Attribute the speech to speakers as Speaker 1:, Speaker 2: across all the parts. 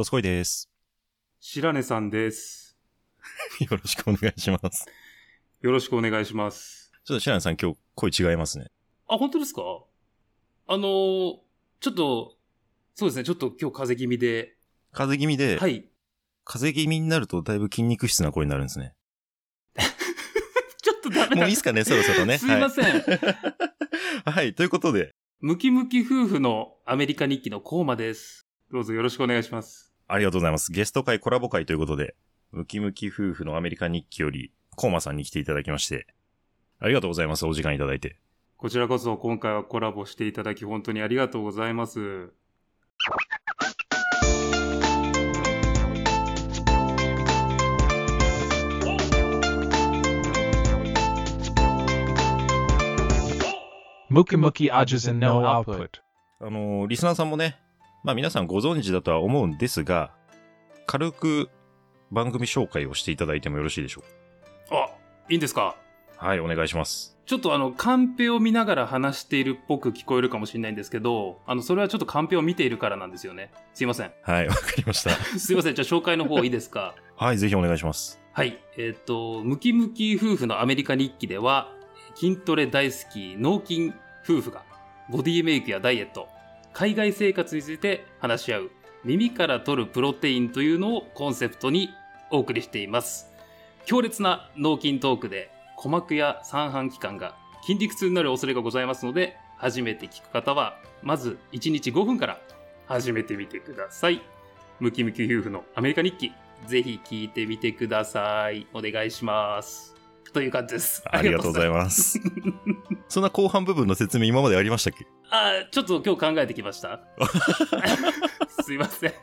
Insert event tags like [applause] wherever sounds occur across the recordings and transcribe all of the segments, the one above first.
Speaker 1: どすこいです。
Speaker 2: 白根さんです。[laughs]
Speaker 1: よろしくお願いします。
Speaker 2: よろしくお願いします。
Speaker 1: ちょっと白根さん今日声違いますね。
Speaker 2: あ、本当ですか？あのーちょっと、そうですね、ちょっと今日風邪気味で。
Speaker 1: 風邪気味で、
Speaker 2: はい。
Speaker 1: 風邪気味になるとだいぶ筋肉質な声になるんですね。[laughs]
Speaker 2: ちょっとダメだ
Speaker 1: もういいですかね、そろそろね。
Speaker 2: すいません。
Speaker 1: はい。[laughs] はい、ということで、
Speaker 2: ムキムキ夫婦のアメリカ日記のコーマです。どうぞよろしくお願いします。
Speaker 1: ありがとうございます。ゲスト会、コラボ会ということで、ムキムキ夫婦のアメリカ日記より、コーマさんに来ていただきまして、ありがとうございます。お時間いただいて。
Speaker 2: こちらこそ今回はコラボしていただき本当にありがとうございます。
Speaker 3: Muki Muki Ajisen no output.
Speaker 1: あのーリスナーさんもね、まあ皆さんご存知だとは思うんですが、軽く番組紹介をしていただいてもよろしいでしょう
Speaker 2: あ、いいんですか
Speaker 1: か？はい、お願いします。
Speaker 2: ちょっとあの、カンペを見ながら話しているっぽく聞こえるかもしれないんですけど、あの、それはちょっとカンペを見ているからなんですよね。すいません。
Speaker 1: はい、わかりました。[laughs]
Speaker 2: すいません。じゃあ紹介の方いいですか？[laughs]
Speaker 1: はい、ぜひお願いします。
Speaker 2: はい。えっ、と、ムキムキ夫婦のアメリカ日記では、筋トレ大好き、脳筋夫婦が、ボディメイクやダイエット、海外生活について話し合う、耳から取るプロテインというのをコンセプトにお送りしています。強烈な脳筋トークで、鼓膜や三半規管が筋肉痛になる恐れがございますので、初めて聞く方は、まず1日5分から始めてみてください。ムキムキ夫婦のアメリカ日記、ぜひ聞いてみてください。お願いします。という感じです。
Speaker 1: ありがとうございます。そんな後半部分の説明今までありましたっけ？
Speaker 2: あ、ちょっと今日考えてきました。[laughs] すいません。
Speaker 1: さ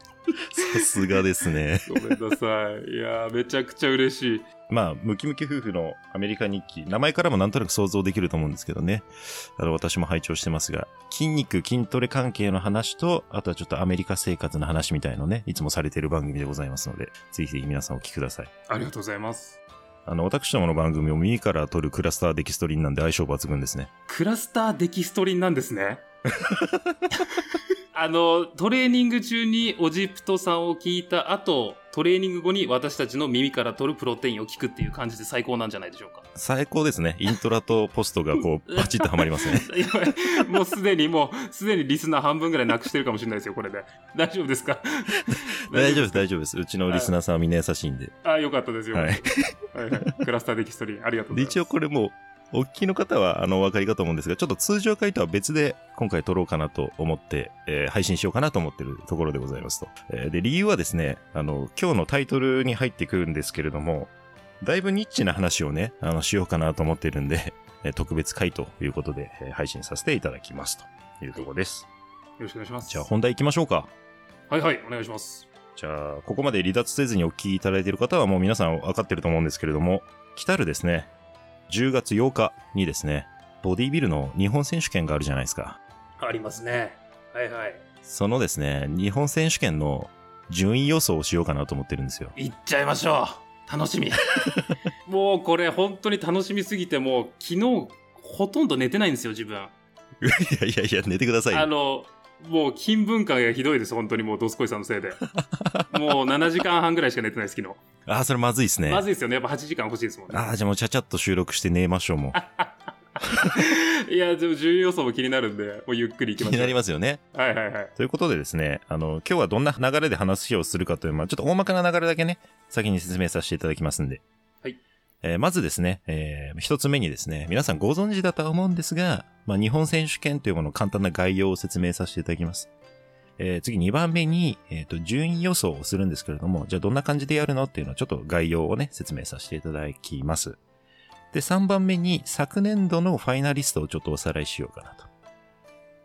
Speaker 1: すがですね。
Speaker 2: ごめんなさい。いやー、めちゃくちゃ嬉しい。
Speaker 1: まあ、ムキムキ夫婦のアメリカ日記、名前からもなんとなく想像できると思うんですけどね。あの、私も拝聴してますが、筋肉、筋トレ関係の話と、あとはちょっとアメリカ生活の話みたいのね、いつもされている番組でございますので、ぜひぜひ皆さんお聞きください。
Speaker 2: ありがとうございます。
Speaker 1: あの、私どもの番組を耳から取るクラスターデキストリンなんで相性抜群ですね。
Speaker 2: クラスターデキストリンなんですね？[laughs] あの、トレーニング中にオジプトさんを聞いた後、トレーニング後に私たちの耳から取るプロテインを聞くっていう感じで最高なんじゃないでしょうか。
Speaker 1: 最高ですね。イントラとポストがこう、[laughs] バチッとはまりますね。
Speaker 2: もうすでにもう、すでにリスナー半分ぐらいなくしてるかもしれないですよ、これで。大丈夫ですか？
Speaker 1: 大丈夫です、大丈夫です。うちのリスナーさんはみんな優しいんで。
Speaker 2: あ、よかったですよ。
Speaker 1: はい
Speaker 2: はいはいクラスターデキストリン、ありがとうござ
Speaker 1: で、
Speaker 2: います。
Speaker 1: 一応これもう、お聞きの方は、あの、お分かりかと思うんですが、ちょっと通常回とは別で、今回撮ろうかなと思って、えー配信しようかなと思ってるところでございますと。えーで、理由はですね、あの、今日のタイトルに入ってくるんですけれども、だいぶニッチな話をね、あの、しようかなと思ってるんで、[laughs] えー特別回ということで、えー配信させていただきますというところです。
Speaker 2: よろしくお願いします。
Speaker 1: じゃあ本題行きましょうか。
Speaker 2: はいはい、お願いします。
Speaker 1: じゃあ、ここまで離脱せずにお聞きいただいている方はもう皆さん分かってると思うんですけれども、来たるですね、10月8日にですね、ボディビルの日本選手権があるじゃないですか。
Speaker 2: ありますね。はいはい。
Speaker 1: そのですね、日本選手権の順位予想をしようかなと思ってるんですよ。
Speaker 2: 行っちゃいましょう。楽しみ。[laughs] もうこれ本当に楽しみすぎて、もう昨日ほとんど寝てないんですよ、自分。
Speaker 1: いやいやいや、寝てくださいよ。
Speaker 2: あの、もう筋分化がひどいです、本当にもうドスコイさんのせいで。もう7時間半ぐらいしか寝てないです、昨日。
Speaker 1: あー、それまずいですね。
Speaker 2: まずいですよね。やっぱ8時間欲しいですもんね。
Speaker 1: あー、じゃあもうちゃちゃっと収録して寝ましょう、も [laughs]
Speaker 2: いや、でも順位予想も気になるんで、もうゆっくり行き
Speaker 1: う。
Speaker 2: ましょう。
Speaker 1: 気になりますよね。
Speaker 2: はいはいはい。
Speaker 1: ということでですね、あの、今日はどんな流れで話をするかという、まあちょっと大まかな流れだけね、先に説明させていただきますんで。
Speaker 2: はい。
Speaker 1: えーまずですね、えー一つ目にですね、皆さんご存知だとは思うんですが、まあ日本選手権というものの簡単な概要を説明させていただきます。えー次2番目に、えっ、と、順位予想をするんですけれども、じゃあどんな感じでやるのっていうのをちょっと概要をね、説明させていただきます。で、3番目に昨年度のファイナリストをちょっとおさらいしようかなと。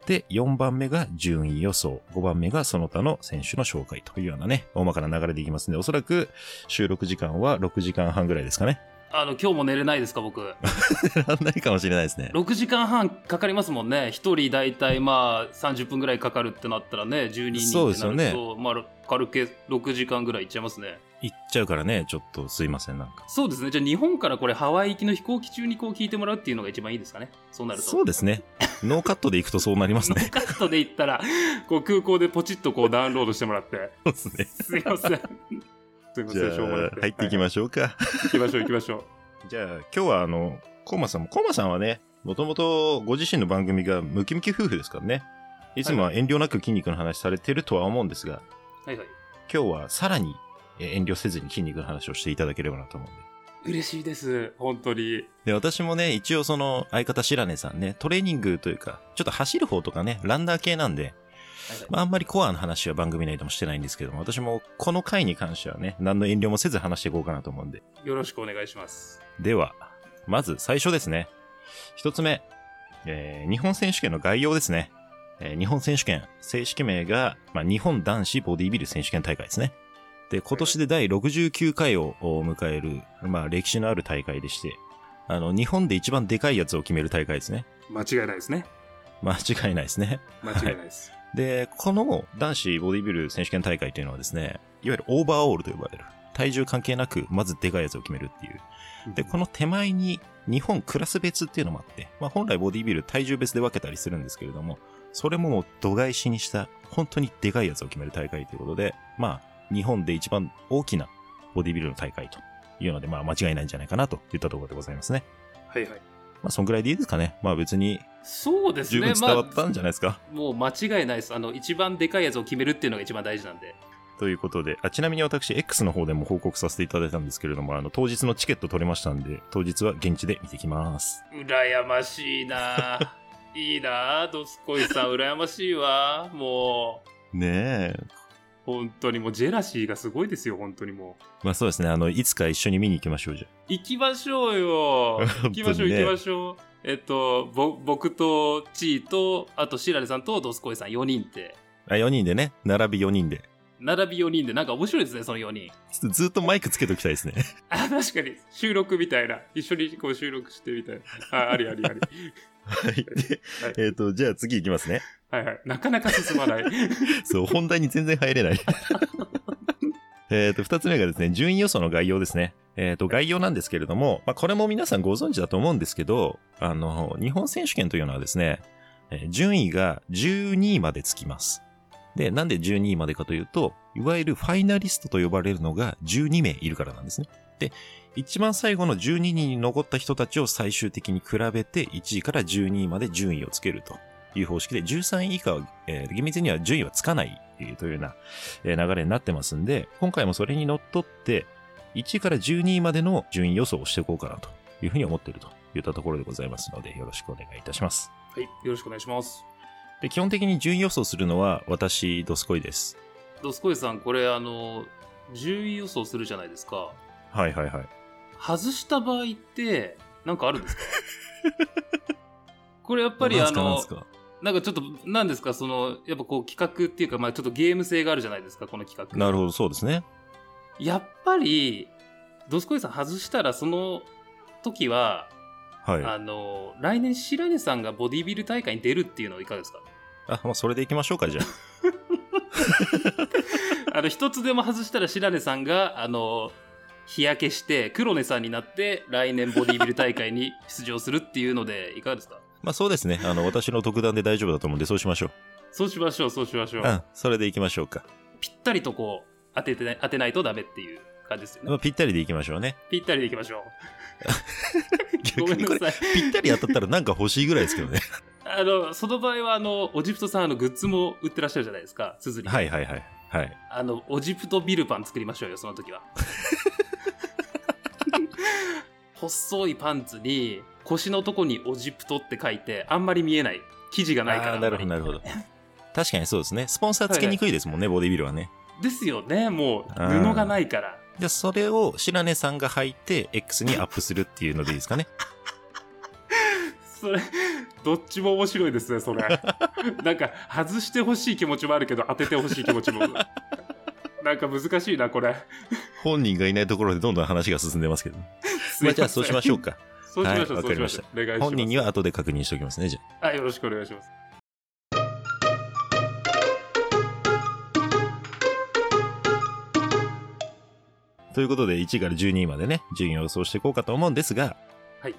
Speaker 1: で、4番目が順位予想。5番目がその他の選手の紹介というようなね、大まかな流れでいきますので、おそらく収録時間は6時間半ぐらいですかね。
Speaker 2: あの、今日も寝れないですか、僕？[laughs]
Speaker 1: ないかもしれないですね。
Speaker 2: 6時間半かかりますもんね。1人大体まあ30分ぐらいかかるってなったらね、12人
Speaker 1: そうですよね
Speaker 2: と、まあ軽く6時間ぐらいいっちゃいますね。
Speaker 1: 行っちゃうからね、ちょっとすいません、なんか。
Speaker 2: そうですね。じゃあ日本からこれハワイ行きの飛行機中にこう聞いてもらうっていうのが一番いいですかね？そうなると。
Speaker 1: そうですね。ノーカットで行くとそうなります [laughs]
Speaker 2: ノー
Speaker 1: ね。
Speaker 2: カットで行ったら、こう空港でポチッとこうダウンロードしてもらって、
Speaker 1: そうですね。
Speaker 2: すいません。すいま
Speaker 1: じゃ
Speaker 2: せん、しょうもな
Speaker 1: 入っていきましょうか。
Speaker 2: はい行きましょう、行きましょう。
Speaker 1: じゃあ、今日はあの、コーマさんも、コーマさんはね、もともとご自身の番組がムキムキ夫婦ですからね。いつもは遠慮なく筋肉の話されてるとは思うんですが、
Speaker 2: はいはい。
Speaker 1: 今日はさらにえー遠慮せずに筋肉の話をしていただければなと思うんで。
Speaker 2: 嬉しいです、本当に。
Speaker 1: で、私もね、一応その相方白根さんね、トレーニングというか、ちょっと走る方とかね、ランダー系なんで、まああんまりコアの話は番組内でもしてないんですけども、私もこの回に関してはね、何の遠慮もせず話していこうかなと思うんで。
Speaker 2: よろしくお願いします。
Speaker 1: では、まず最初ですね。一つ目、えー日本選手権の概要ですね。えー日本選手権、正式名が、まあ、日本男子ボディビル選手権大会ですね。で、今年で第69回を迎える、まあ、歴史のある大会でして、あの、日本で一番でかいやつを決める大会ですね。
Speaker 2: 間違いないですね。
Speaker 1: 間違いないですね。
Speaker 2: 間違いないです。
Speaker 1: で、この男子ボディビル選手権大会というのはですね、いわゆるオーバーオールと呼ばれる。体重関係なく、まずでかいやつを決めるっていう。で、この手前に日本クラス別っていうのもあって、まあ本来ボディビル体重別で分けたりするんですけれども、それももう度外視にした本当にでかいやつを決める大会ということで、まあ日本で一番大きなボディビルの大会というので、まあ間違いないんじゃないかなといったところでございますね。
Speaker 2: はいはい。
Speaker 1: まあそんぐらいでいいですかね。まあ別に
Speaker 2: そうですね。
Speaker 1: 十分伝わったんじゃ
Speaker 2: ま
Speaker 1: ないですか？
Speaker 2: あ、もう間違いないです。あの、一番でかいやつを決めるっていうのが一番大事なんで。
Speaker 1: ということで、あちなみに私 X の方でも報告させていただいたんですけれども、あの当日のチケット取れましたんで、当日は現地で見てきます。
Speaker 2: 羨ましいなぁ [laughs] いいなぁドスコイさん、羨ましいわ。もう、
Speaker 1: ねえ。
Speaker 2: 本当にもうジェラシーがすごいですよ、本当にもう。
Speaker 1: まあそうですね。あの、いつか一緒に見に行きましょうじゃ
Speaker 2: 行きましょうよ。[laughs] 行きましょう、行きましょう。えっと、ぼ、僕とチーと、あと白根さんとドスコイさん4人って、
Speaker 1: あ。あ、4人でね。並び4人で。
Speaker 2: 並び4人でなんか面白いですね、その4人。
Speaker 1: ずずっとマイクつけときたいですね。[laughs]
Speaker 2: あ、確かに、収録みたいな。一緒にこう収録してみたいな。あ、ありありあり。[laughs]
Speaker 1: はい。で、えっ、と、じゃあ次行きますね。
Speaker 2: はいはい。なかなか進まない。[laughs]
Speaker 1: そう、本題に全然入れない。[laughs] えっと、二つ目がですね、順位予想の概要ですね。えっ、と、概要なんですけれども、まあ、これも皆さんご存知だと思うんですけど、あの、日本選手権というのはですね、順位が12位までつきます。で、なんで12位までかというと、いわゆるファイナリストと呼ばれるのが12名いるからなんですね。で、一番最後の12人に残った人たちを最終的に比べて1位から12位まで順位をつけるという方式で、13位以下は、えー厳密には順位はつかないえーというようなえー流れになってますんで、今回もそれにのっとって、1位から12位までの順位予想をしていこうかなというふうに思っているといったところでございますので、よろしくお願いいたします。
Speaker 2: はい。よろしくお願いします。
Speaker 1: で、基本的に順位予想するのは私、ドスコイです。
Speaker 2: ドスコイさん、これ、あの、順位予想するじゃないですか。
Speaker 1: はいはいはい。
Speaker 2: 外した場合って、なんかあるんですか？[laughs] これやっぱりあの
Speaker 1: なんか
Speaker 2: ちょっと、なんですか、その、やっぱこう企画っていうか、まあちょっとゲーム性があるじゃないですか、この企画。
Speaker 1: なるほど、そうですね。
Speaker 2: やっぱり、ドスコイさん外したら、その時は、
Speaker 1: はい。
Speaker 2: あの、来年白根さんがボディビル大会に出るっていうのはいかがですか？
Speaker 1: あ、まあ、それでいきましょうか、じゃあ。[laughs]
Speaker 2: あの、一つでも外したら白根さんが、あの、日焼けして、黒根さんになって、来年ボディビル大会に出場するっていうので、いかがですか？
Speaker 1: まあ、そうですね。あの、私の独断で大丈夫だと思うんで、そうしましょ
Speaker 2: そうしましょう、そうしましょう。
Speaker 1: う。うん、それでいきましょうか。
Speaker 2: ぴったりとこう、当ててね、当てないとダメっていう感じですよね。
Speaker 1: まあ、ぴったりでいきましょうね。
Speaker 2: ぴったりでいきましょう。[laughs] ごめんなさい。
Speaker 1: ぴったり当たったらなんか欲しいぐらいですけどね。[laughs]
Speaker 2: あの、その場合は、あの、オジプトさん、あの、グッズも売ってらっしゃるじゃないですか、すずり。
Speaker 1: はいはいはい。はい。
Speaker 2: あの、オジプトビルパン作りましょうよ、その時は。[laughs] 細いパンツに、腰のとこにオジプトって書いて、あんまり見えない。生地がないから。
Speaker 1: なるほどなるほど。確かにそうですね。スポンサーつけにくいですもんね、ボディビルはね。
Speaker 2: ですよね、もう、
Speaker 1: うん
Speaker 2: 布がないから。
Speaker 1: じゃあそれを白根さんが履いて X にアップするっていうのでいいですかね。[laughs]
Speaker 2: それ、どっちも面白いですね、それ。[laughs] なんか、外してほしい気持ちもあるけど、当ててほしい気持ちも。[laughs] なんか難しいな、これ。
Speaker 1: 本人がいないところでどんどん話が進んでますけど。まあじゃあそうしましょうか。
Speaker 2: そうしましょう、
Speaker 1: はい。わかりました
Speaker 2: お願いします。
Speaker 1: 本人には後で確認しておきますね、じゃあ。
Speaker 2: はい、よろしくお願いします。
Speaker 1: ということで、1位から12位までね、順位を予想していこうかと思うんですが、
Speaker 2: はい。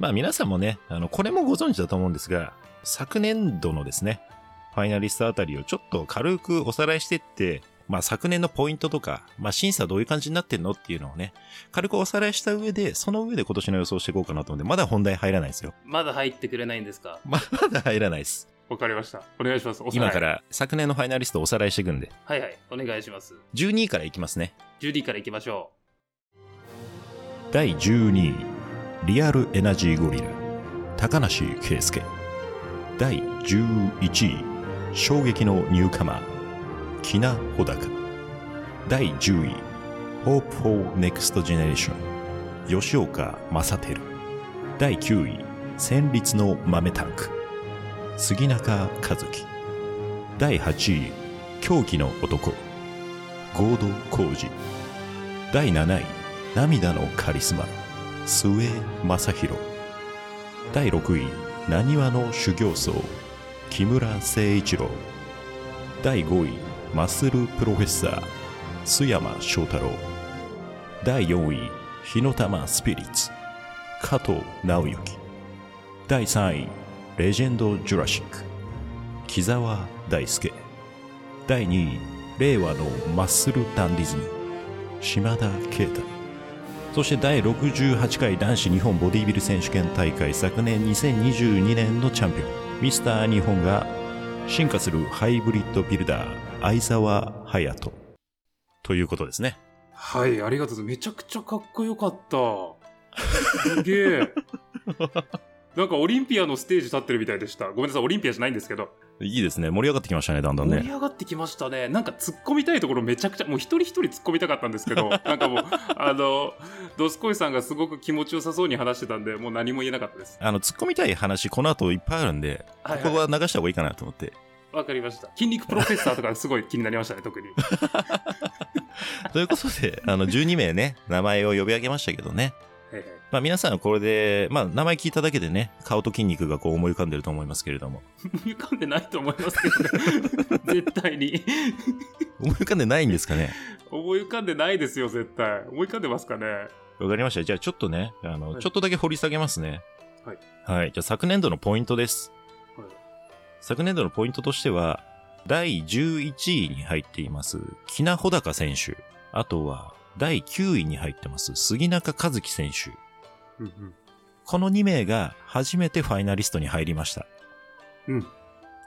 Speaker 1: まあ皆さんもね、あの、これもご存知だと思うんですが、昨年度のですね、ファイナリストあたりをちょっと軽くおさらいしてって、まあ昨年のポイントとか、まあ審査どういう感じになってんのっていうのをね、軽くおさらいした上で、その上で今年の予想していこうかなと思うんで、まだ本題入らないですよ。
Speaker 2: まだ入ってくれないんですか？
Speaker 1: ま [laughs] まだ入らないです。
Speaker 2: わかりました。お願いします。
Speaker 1: 今か。ら昨年のファイナリストをおさらいしていくんで、
Speaker 2: はいはい。お願いします。
Speaker 1: 12位からいきますね。
Speaker 2: 10位から行きましょ
Speaker 1: 第12位、リアルエナジーゴリラ、高梨圭介。第11位、衝撃のニューカマー、キナホダカ。第10位、Hope for Next Generation、吉岡正輝。第9位、戦慄の豆タンク、杉中和樹。第8位、狂気の男、合同浩二。第7位、涙のカリスマ、末正宏。第6位、なにわの修行僧、木村誠一郎。第5位、マッスルプロフェッサー、須山翔太郎。第4位、火の玉スピリッツ、加藤直之。第3位、レジェンド・ジュラシック、木澤大輔。第2位、令和のマッスル・ダンディズム、島田啓太。そして第68回男子日本ボディビル選手権大会昨年2022年のチャンピオン、ミスター日本が進化するハイブリッドビルダー、相沢隼人。ということですね。
Speaker 2: う。はい、ありがとうございます。めちゃくちゃかっこよかった。すげえ。[laughs] なんかオリンピアのステージ立ってるみたいでした。ごめんなさい、オリンピアじゃないんですけど。
Speaker 1: いいですね。盛り上がってきましたね、だんだんね。
Speaker 2: 盛り上がってきましたね。なんか突っ込みたいところめちゃくちゃ、もう一人一人突っ込みたかったんですけど、[laughs] なんかもう、あの、ドスコイさんがすごく気持ちよさそうに話してたんで、もう何も言えなかったです。
Speaker 1: あの、突っ込みたい話、この後いっぱいあるんで、
Speaker 2: はい
Speaker 1: ここは流した方がいいかなと思って。
Speaker 2: わかりました。筋肉プロフェッサーとかすごい気になりましたね、特に。
Speaker 1: ということで、あの、12名ね、名前を呼び上げましたけどね。
Speaker 2: はいはい
Speaker 1: まあ皆さんこれで、まあ名前聞いただけでね、顔と筋肉がこう思い浮かんでると思いますけれども。
Speaker 2: 思い浮かんでないと思いますけどね。[laughs] 絶対に。[laughs]
Speaker 1: 思い浮かんでないんですかね？
Speaker 2: 思い浮かんでないですよ、絶対。思い浮かんでますかね？
Speaker 1: わかりました。じゃあちょっとね、あの、
Speaker 2: はい
Speaker 1: ちょっとだけ掘り下げますね。
Speaker 2: はい。
Speaker 1: はい。じゃあ昨年度のポイントです。
Speaker 2: はい
Speaker 1: 昨年度のポイントとしては、第11位に入っています、木名穂高選手。あとは、第9位に入ってます、杉中和樹選手。
Speaker 2: うんうん。
Speaker 1: この2名が初めてファイナリストに入りました。
Speaker 2: うん。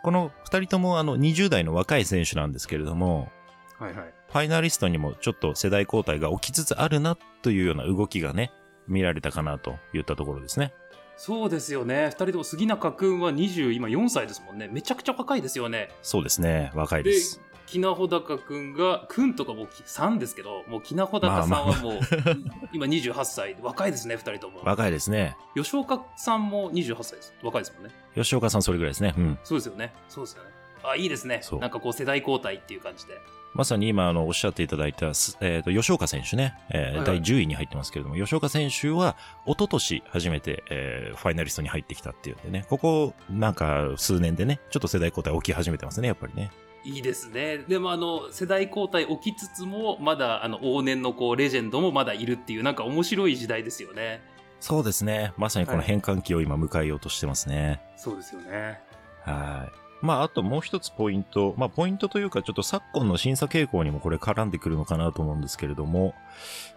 Speaker 1: この2人ともあの20代の若い選手なんですけれども、
Speaker 2: はいはい。
Speaker 1: ファイナリストにもちょっと世代交代が起きつつあるなというような動きがね、見られたかなといったところですね。
Speaker 2: そうですよね。二人とも杉中くんは20、今4歳ですもんね。めちゃくちゃ若いですよね。
Speaker 1: そうですね。若いです。
Speaker 2: きなほだかくんが、くんとかもう3ですけど、もうきなほだかさんはもう、[laughs] 今28歳。若いですね、二人とも。
Speaker 1: 若いですね。
Speaker 2: 吉岡さんも28歳です。若いですもんね。
Speaker 1: 吉岡さんそれぐらいですね。うん。
Speaker 2: そうですよね。そうですよね。あ、いいですね。なんかこう世代交代っていう感じで。
Speaker 1: まさに今あのおっしゃっていただいた、すえっ、と、吉岡選手ね、えー
Speaker 2: はいはい
Speaker 1: 第10位に入ってますけれども、吉岡選手は一昨年初めて、えーファイナリストに入ってきたっていうんでね、ここなんか数年でね、ちょっと世代交代起き始めてますね、やっぱりね。
Speaker 2: いいですね。でもあの、世代交代起きつつも、まだあの、往年のこう、レジェンドもまだいるっていう、なんか面白い時代ですよね。
Speaker 1: そうですね。まさにこの変換期を今迎えようとしてますね。
Speaker 2: そうですよね。
Speaker 1: はい。まあ、あともう一つポイント。まあ、ポイントというか、ちょっと昨今の審査傾向にもこれ絡んでくるのかなと思うんですけれども、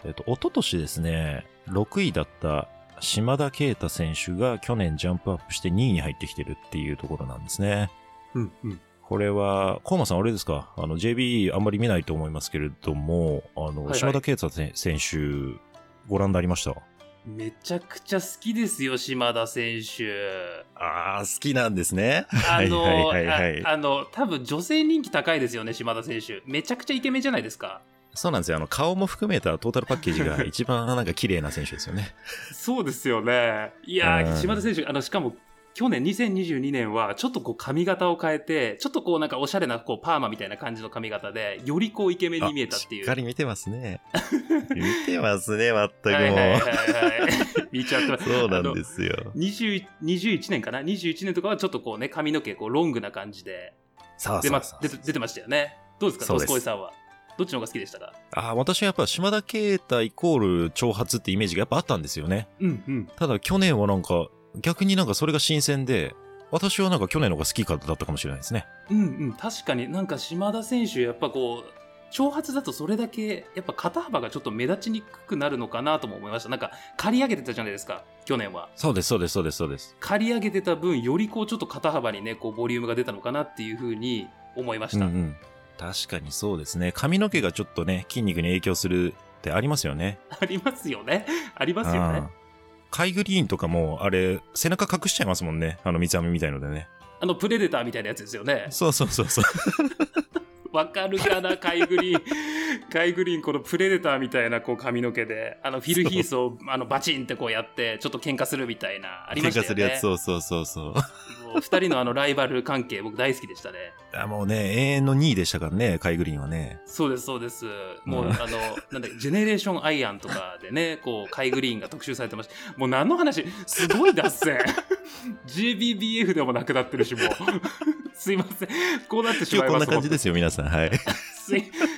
Speaker 1: えっと、一昨年ですね、6位だった島田啓太選手が去年ジャンプアップして2位に入ってきてるっていうところなんですね。
Speaker 2: うん、うん。
Speaker 1: これは、コーマさんあれですか？あの、JB あんまり見ないと思いますけれども、あの、
Speaker 2: はい
Speaker 1: 島田啓太選選手、ご覧になりました？
Speaker 2: めちゃくちゃ好きですよ、島田選手。
Speaker 1: ああ、好きなんですね。
Speaker 2: あの、
Speaker 1: はいはいはいはい
Speaker 2: ああの、多分女性人気高いですよね、島田選手。めちゃくちゃイケメンじゃないですか。
Speaker 1: そうなんですよ。あの、顔も含めたトータルパッケージが一番なんか綺麗な選手ですよね。[laughs]
Speaker 2: そうですよね。いやー、
Speaker 1: うん
Speaker 2: 島田選手、あの、しかも、去年2022年は、ちょっとこう髪型を変えて、ちょっとこうなんかおしゃれなこうパーマみたいな感じの髪型で、よりこうイケメンに見えたっていう。
Speaker 1: しっかり見てますね。[laughs] 見てますね、まったくもう。
Speaker 2: はいはいはいはい。見ちゃってます。
Speaker 1: そうなんですよ。
Speaker 2: あの20 21年かな ?21 年とかはちょっとこうね、髪の毛こうロングな感じで
Speaker 1: さあ
Speaker 2: 出ま
Speaker 1: さあさあ
Speaker 2: 出てましたよね。どうですか？
Speaker 1: そうです
Speaker 2: ドスコイさんは？どっちの方が好きでしたか？
Speaker 1: あー私はやっぱ島田啓太イコール挑発ってイメージがやっぱあったんですよね。
Speaker 2: うんうん。
Speaker 1: ただ去年はなんか、逆になんかそれが新鮮で、私はなんか去年の方が好きかだったかもしれないですね。
Speaker 2: うんうん。確かになんか島田選手、やっぱこう、挑発だとそれだけ、やっぱ肩幅がちょっと目立ちにくくなるのかなとも思いました。なんか、刈り上げてたじゃないですか、去年は。
Speaker 1: そうです、そうです、そうです、そうです。
Speaker 2: 刈り上げてた分、よりこうちょっと肩幅にね、こうボリュームが出たのかなっていうふうに思いました。
Speaker 1: うんうん。確かにそうですね。髪の毛がちょっとね、筋肉に影響するってありますよね。[laughs]
Speaker 2: ありますよね。ありますよね。
Speaker 1: カイグリーンとかも、あれ、背中隠しちゃいますもんね。あの三つ編みみたいのでね。
Speaker 2: あの、プレデターみたいなやつですよね。
Speaker 1: そうそうそうそう。[laughs]
Speaker 2: わかるかな、カイグリーン。カイグリーン、このプレデターみたいなこう髪の毛で、あの、フィル・ヒースをあのバチンってこうやって、ちょっと喧嘩するみたいな、ありましたよね。
Speaker 1: 喧嘩するやつ、そうそうそうそう。
Speaker 2: もう二人のあのライバル関係、僕大好きでしたね。
Speaker 1: あもうね、永遠の2位でしたからね、カイグリーンはね。
Speaker 2: そうです、そうです。もう、
Speaker 1: うん
Speaker 2: あの、なんだジェネレーションアイアンとかでね、[laughs] こう、カイグリーンが特集されてました。もう何の話？すごい脱線 [laughs] !GBBF でもなくなってるし、もう。[laughs] すいません。こうなってしまいます。
Speaker 1: な感じですよ、皆さん。はい。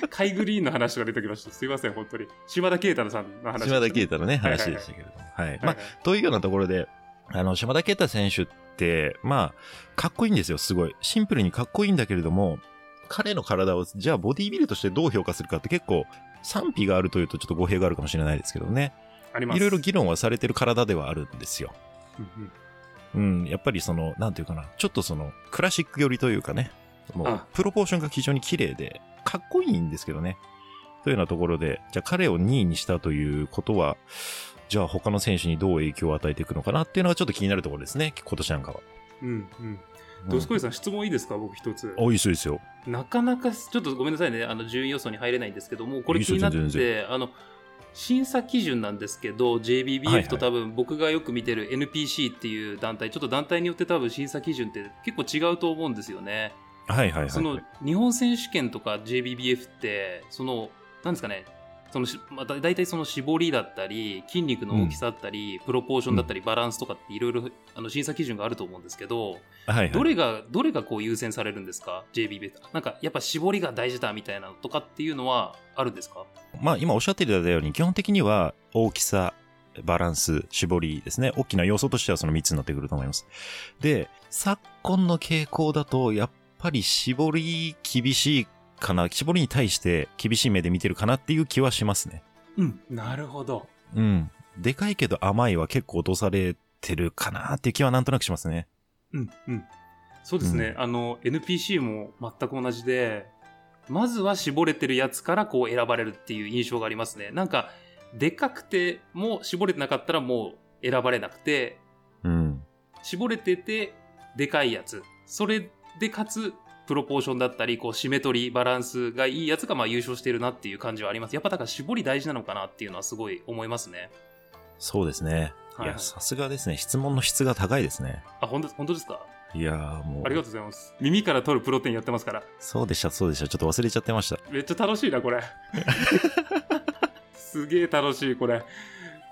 Speaker 2: カイグリーンの話が出てきました。すいません、本当に。島田啓太さんの話、
Speaker 1: 島田啓太のね、話でしたけれども。はい。
Speaker 2: はい
Speaker 1: まあ、というようなところで、あの、島田啓太選手って、まあ、かっこいいんですよ、すごい。シンプルにかっこいいんだけれども、彼の体を、じゃあボディービルとしてどう評価するかって結構、賛否があるというとちょっと語弊があるかもしれないですけどね。
Speaker 2: あります。
Speaker 1: いろいろ議論はされてる体ではあるんですよ。
Speaker 2: うんうん
Speaker 1: うん、やっぱりその、なんていうかな、ちょっとその、クラシック寄りというかね、もう
Speaker 2: あ、
Speaker 1: プロポーションが非常に綺麗で、かっこいいんですけどね。というようなところで、じゃあ彼を2位にしたということは、じゃあ他の選手にどう影響を与えていくのかなっていうのがちょっと気になるところですね、今年なんかは。
Speaker 2: うんうん。
Speaker 1: うん
Speaker 2: ドスコイさん、質問いいですか？僕一つ。
Speaker 1: おいしいですよ。
Speaker 2: なかなか、ちょっとごめんなさいね、あの、順位予想に入れないんですけども、これ
Speaker 1: いいですよ
Speaker 2: 気になって、あの、審査基準なんですけど、
Speaker 1: はいは
Speaker 2: JBBF
Speaker 1: い
Speaker 2: と多分僕がよく見てる NPC っていう団体、ちょっと団体によって多分審査基準って結構違うと思うんですよね。
Speaker 1: はいはいはい。
Speaker 2: その日本選手権とか JBBF って、その、なんですかね、そのしまあ、だ大体その絞りだったり、筋肉の大きさだったり、プロポーションだったり、バランスとかっていろいろあの審査基準があると思うんですけど、
Speaker 1: はいはい、
Speaker 2: どれが、どれがこう優先されるんですか ?JBBF。なんか、やっぱ絞りが大事だみたいなのとかっていうのはあるんですか？
Speaker 1: まあ今おっしゃっていただいたように、基本的には大きさ、バランス、絞りですね。大きな要素としてはその3つになってくると思います。で、昨今の傾向だと、やっぱり絞り厳しいかな、絞りに対して厳しい目で見てるかなっていう気はしますね。
Speaker 2: うん。なるほど。
Speaker 1: うん。でかいけど甘いは結構落とされてるかなっていう気はなんとなくしますね。
Speaker 2: うん、うん。そうですね。あの、NPC も全く同じで、まずは絞れてるやつからこう選ばれるっていう印象がありますね。なんか、でかくても絞れてなかったらもう選ばれなくて、
Speaker 1: うん。
Speaker 2: 絞れてて、でかいやつ。それでかつ、プロポーションだったり、こう、シメトリー、バランスがいいやつが、まあ、優勝してるなっていう感じはあります。やっぱ、だから、絞り大事なのかなっていうのはすごい思いますね。
Speaker 1: そうですね。い
Speaker 2: はい
Speaker 1: や、さすがですね。質問の質が高いですね。
Speaker 2: あ、本当本当ですか？
Speaker 1: いやーもう。
Speaker 2: ありがとうございます。耳から取るプロテインやってますから。
Speaker 1: そうでした、そうでした。ちょっと忘れちゃってました。
Speaker 2: めっちゃ楽しいな、これ。[laughs] すげえ楽しい、これ。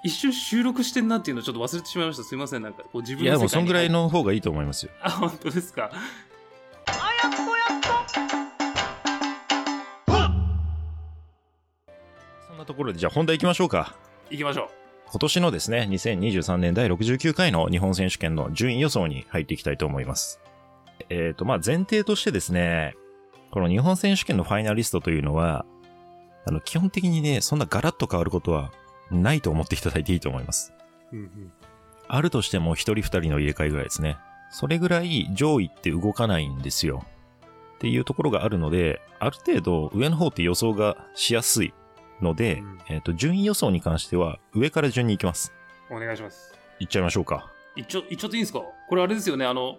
Speaker 2: 一瞬収録してんなっていうのちょっと忘れてしまいました。すいません、なんか、こう自分
Speaker 1: いや、もうそんぐらい
Speaker 2: の。
Speaker 1: の方がいいと思いますよ。
Speaker 2: あ、本当ですか？
Speaker 1: なところで、じゃあ本題行きましょうか。
Speaker 2: 行きましょう。
Speaker 1: 今年のですね、2023年第69回の日本選手権の順位予想に入っていきたいと思います。えっ、と、まあ、前提としてですね、この日本選手権のファイナリストというのは、あの、基本的にね、そんなガラッと変わることはないと思っていただいていいと思います。
Speaker 2: うんうん。
Speaker 1: あるとしても一人二人の入れ替えぐらいですね。それぐらい上位って動かないんですよ。っていうところがあるので、ある程度上の方って予想がしやすいので、
Speaker 2: うん
Speaker 1: えっ、と、順位予想に関しては上から順に行きます。
Speaker 2: お願いします。
Speaker 1: いっちゃいましょうか。
Speaker 2: 一丁、一丁でいいんですか？これあれですよね、あの、